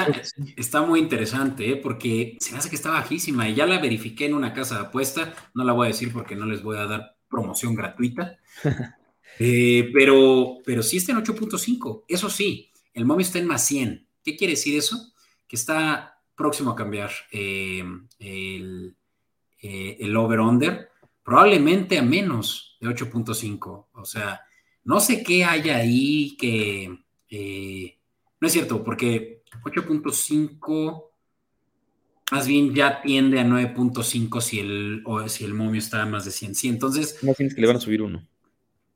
está, muy interesante, ¿eh? porque se me hace que está bajísima y ya la verifiqué en una casa de apuesta. No la voy a decir porque no les voy a dar promoción gratuita. [laughs] Eh, pero, pero sí está en 8.5. Eso sí, el momio está en más 100. ¿Qué quiere decir eso? Que está próximo a cambiar eh, el, el over-under, probablemente a menos de 8.5. O sea, no sé qué hay ahí que... no es cierto, porque 8.5, más bien ya tiende a 9.5 si el, si el momio está a más de 100. Sí, entonces... No tienes que le van a subir uno.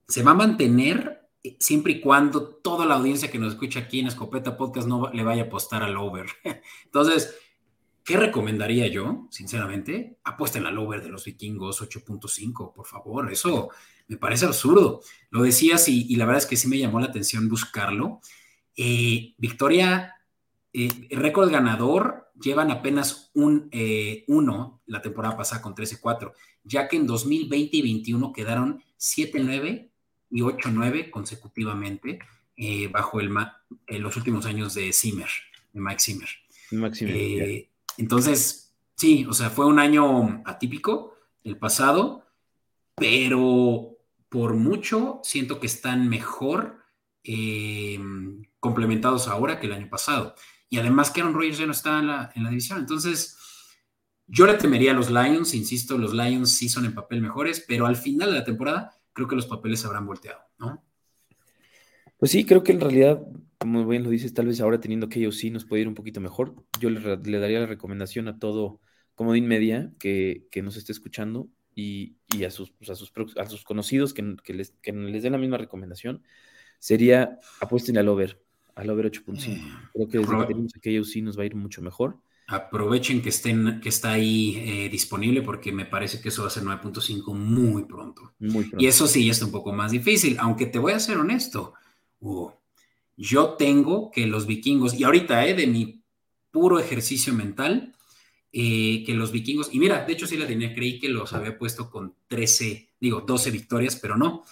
Se va a mantener eh, siempre y cuando toda la audiencia que nos escucha aquí en Escopeta Podcast no le vaya a apostar al over. [laughs] Entonces, ¿qué recomendaría yo, sinceramente? Apuesten al over de los vikingos 8.5, por favor. Eso me parece absurdo. Lo decías y, y, la verdad es que sí me llamó la atención buscarlo. Eh, Victoria eh, récord ganador llevan apenas un 1 eh, la temporada pasada con 13-4, ya que en 2020 y 2021 quedaron 7-9 y 8-9 consecutivamente eh, bajo el los últimos años de Zimmer, de Mike Zimmer. entonces, sí, o sea, fue un año atípico el pasado, pero por mucho siento que están mejor complementados ahora que el año pasado. Y además que Aaron Rodgers ya no está en la, división. Entonces, yo le temería a los Lions, insisto, los Lions sí son en papel mejores, pero al final de la temporada creo que los papeles se habrán volteado, ¿no? Pues sí, creo que en realidad, como bien lo dices, tal vez ahora teniendo que ellos sí nos puede ir un poquito mejor. Yo le, daría la recomendación a todo Comodín Media que, que nos esté escuchando y, a, sus, pues, a, sus, a, sus, conocidos que, les, que les den la misma recomendación. Sería apuesten al over al over 8.5. Eh, Creo que desde que tenemos aquello sí nos va a ir mucho mejor. Aprovechen que, estén, que está ahí eh, disponible porque me parece que eso va a ser 9.5 muy pronto. Muy pronto. Y eso sí ya está un poco más difícil, aunque te voy a ser honesto. yo tengo que los vikingos, y ahorita eh, de mi puro ejercicio mental, eh, que los vikingos, y mira, de hecho sí la tenía, creí que los había puesto con 13, digo, 12 victorias, pero no.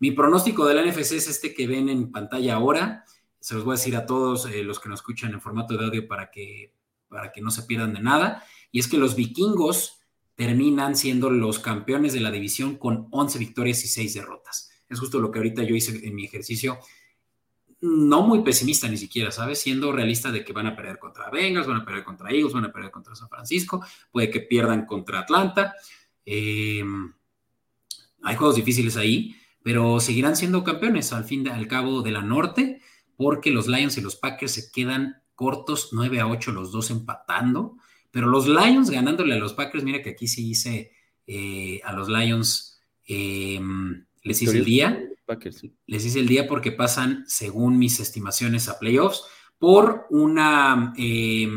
Mi pronóstico de la NFC es este que ven en pantalla ahora se los voy a decir a todos eh, los que nos escuchan en formato de audio para que, para que no se pierdan de nada. y es que los vikingos terminan siendo los campeones de la división con 11 victorias y 6 derrotas. Es justo lo que ahorita yo hice en mi ejercicio. No muy pesimista ni siquiera, ¿sabes? Siendo realista de que van a perder contra Bengals, van a perder contra Eagles, van a perder contra San Francisco, puede que pierdan contra Atlanta. Eh, hay juegos difíciles ahí, pero seguirán siendo campeones al fin y al cabo de la norte, porque los Lions y los Packers se quedan cortos 9 a 8, los dos empatando. Pero los Lions ganándole a los Packers, mira que aquí sí hice eh, a los Lions, eh, les hice el día. Les hice el día porque pasan, según mis estimaciones, a playoffs por una, eh,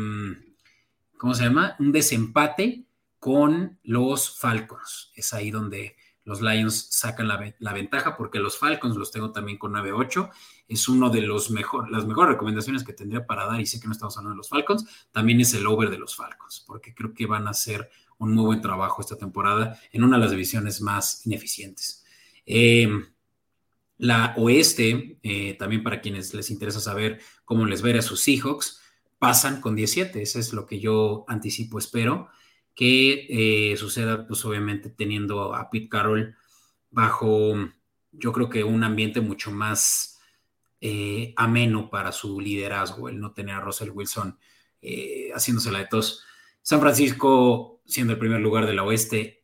¿cómo se llama? Un desempate con los Falcons. Es ahí donde los Lions sacan la, ventaja porque los Falcons los tengo también con 9-8. Es uno de los mejores, las mejores recomendaciones que tendría para dar, y sé que no estamos hablando de los Falcons, también es el over de los Falcons, porque creo que van a hacer un muy buen trabajo esta temporada en una de las divisiones más ineficientes. Em, la oeste, eh, también para quienes les interesa saber cómo les ver a sus Seahawks, pasan con 17. Eso es lo que yo anticipo, espero que eh, suceda, pues obviamente teniendo a Pete Carroll bajo, yo creo que un ambiente mucho más eh, ameno para su liderazgo, el no tener a Russell Wilson eh, haciéndose la de tos. San Francisco siendo el primer lugar de la oeste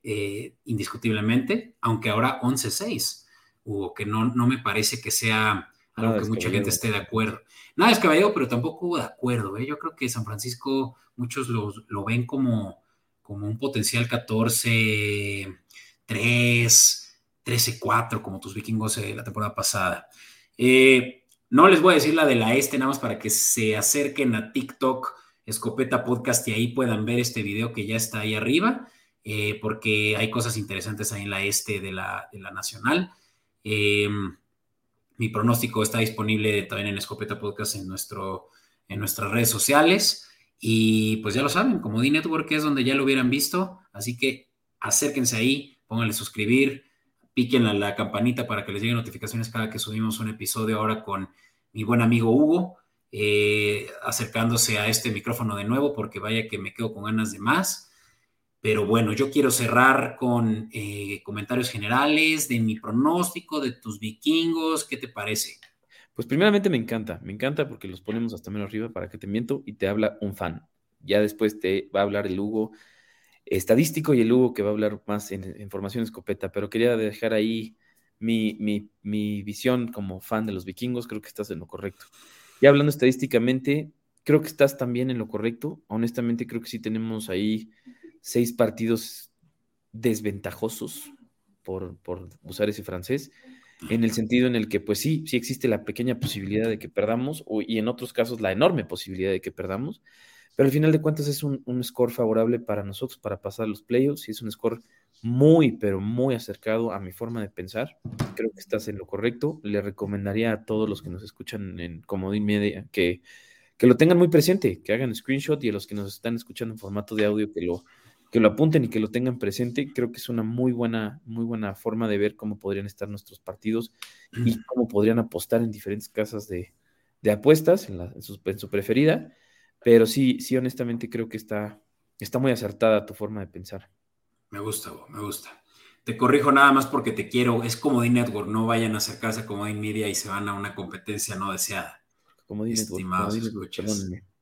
indiscutiblemente, aunque ahora 11-6, Hugo, que no, no me parece que sea algo que mucha gente esté de acuerdo. Nada es caballero, pero tampoco de acuerdo. Yo creo que San Francisco muchos lo ven como como un potencial 14, 3, 13, 4, como tus vikingos la temporada pasada. Eh, no les voy a decir la de la este, nada más para que se acerquen a TikTok, Escopeta Podcast, y ahí puedan ver este video que ya está ahí arriba, eh, porque hay cosas interesantes ahí en la este de la, de la Nacional. Eh, mi pronóstico está disponible también en Escopeta Podcast en, nuestro, en nuestras redes sociales. Y pues ya lo saben, como D Network es donde ya lo hubieran visto, así que acérquense ahí, pónganle suscribir, piquen a la campanita para que les lleguen notificaciones cada que subimos un episodio ahora con mi buen amigo Hugo, eh, acercándose a este micrófono de nuevo, porque vaya que me quedo con ganas de más. Pero bueno, yo quiero cerrar con eh, comentarios generales de mi pronóstico, de tus vikingos, ¿qué te parece? Pues primeramente me encanta, me encanta porque los ponemos hasta menos arriba para que te miento y te habla un fan. Ya después te va a hablar el Hugo estadístico y el Hugo que va a hablar más en, formación escopeta, pero quería dejar ahí mi, mi, visión como fan de los vikingos, creo que estás en lo correcto. Y hablando estadísticamente, creo que estás también en lo correcto. Honestamente, creo que sí tenemos ahí seis partidos desventajosos, por, por usar ese francés en el sentido en el que, pues sí, sí existe la pequeña posibilidad de que perdamos, y en otros casos la enorme posibilidad de que perdamos, pero al final de cuentas es un, score favorable para nosotros para pasar los playoffs y es un score muy, pero muy acercado a mi forma de pensar. Creo que estás en lo correcto. Le recomendaría a todos los que nos escuchan en Comodín Media que, que lo tengan muy presente, que hagan screenshot y a los que nos están escuchando en formato de audio que lo, que lo apunten y que lo tengan presente, creo que es una muy buena, muy buena forma de ver cómo podrían estar nuestros partidos y cómo podrían apostar en diferentes casas de, apuestas, en, su, preferida. Pero sí, sí, honestamente creo que está, está muy acertada tu forma de pensar. Me gusta, me gusta. Te corrijo nada más porque te quiero. Es como de Network, no vayan a acercarse a Comodín Media y se van a una competencia no deseada. Comodín Network.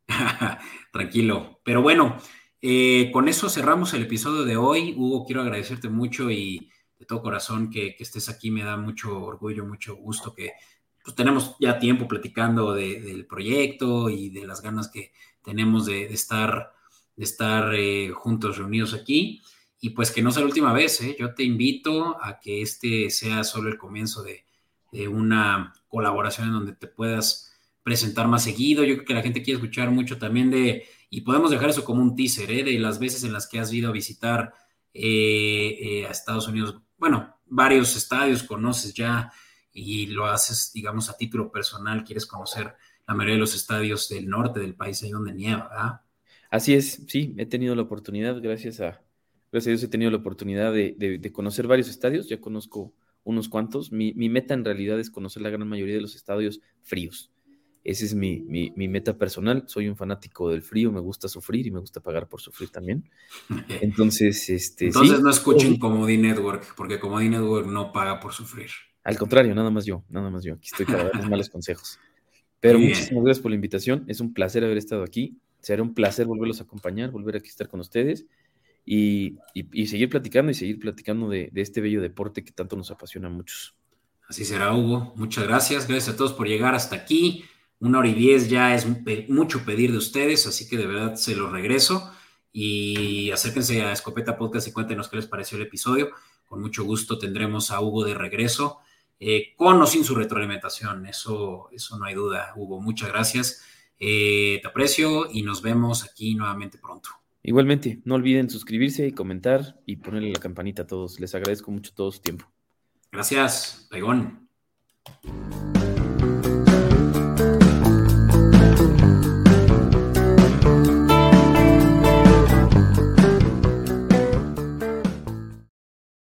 [laughs] Tranquilo. Pero bueno, eh, con eso cerramos el episodio de hoy. Hugo, quiero agradecerte mucho y de todo corazón que, estés aquí. Me da mucho orgullo, mucho gusto que pues, tenemos ya tiempo platicando del proyecto y de las ganas que tenemos de, estar, de estar eh, juntos, reunidos aquí. Y pues que no sea la última vez. ¿eh? Yo te invito a que este sea solo el comienzo de, de una colaboración en donde te puedas presentar más seguido. Yo creo que la gente quiere escuchar mucho también de y podemos dejar eso como un teaser, ¿eh? De las veces en las que has ido a visitar eh, eh, a Estados Unidos. Bueno, varios estadios conoces ya y lo haces, digamos, a título personal. Quieres conocer la mayoría de los estadios del norte del país, ahí donde nieva, ¿verdad? Así es, sí, he tenido la oportunidad, gracias a, gracias a Dios he tenido la oportunidad de, conocer varios estadios, ya conozco unos cuantos. Mi, mi, meta en realidad es conocer la gran mayoría de los estadios fríos. Ese es mi, mi, mi, meta personal. Soy un fanático del frío, me gusta sufrir y me gusta pagar por sufrir también. [laughs] Entonces, este. Entonces no escuchen Comedy Network, porque Comedy Network no paga por sufrir. Al contrario, nada más yo, nada más yo. Aquí estoy para darles malos consejos. Pero muchísimas gracias por la invitación. Es un placer haber estado aquí. Será un placer volverlos a acompañar, volver aquí a estar con ustedes y, y, seguir platicando y seguir platicando de, de este bello deporte que tanto nos apasiona a muchos. Así será, Hugo. Muchas gracias. Gracias a todos por llegar hasta aquí. Una hora y diez ya es mucho pedir de ustedes, así que de verdad se los regreso. Y acérquense a Escopeta Podcast y cuéntenos qué les pareció el episodio. Con mucho gusto tendremos a Hugo de regreso, eh, con o sin su retroalimentación. Eso, eso no hay duda, Hugo. Muchas gracias. Eh, te aprecio y nos vemos aquí nuevamente pronto. Igualmente, no olviden suscribirse y comentar y ponerle la campanita a todos. Les agradezco mucho todo su tiempo. Gracias, Paigón.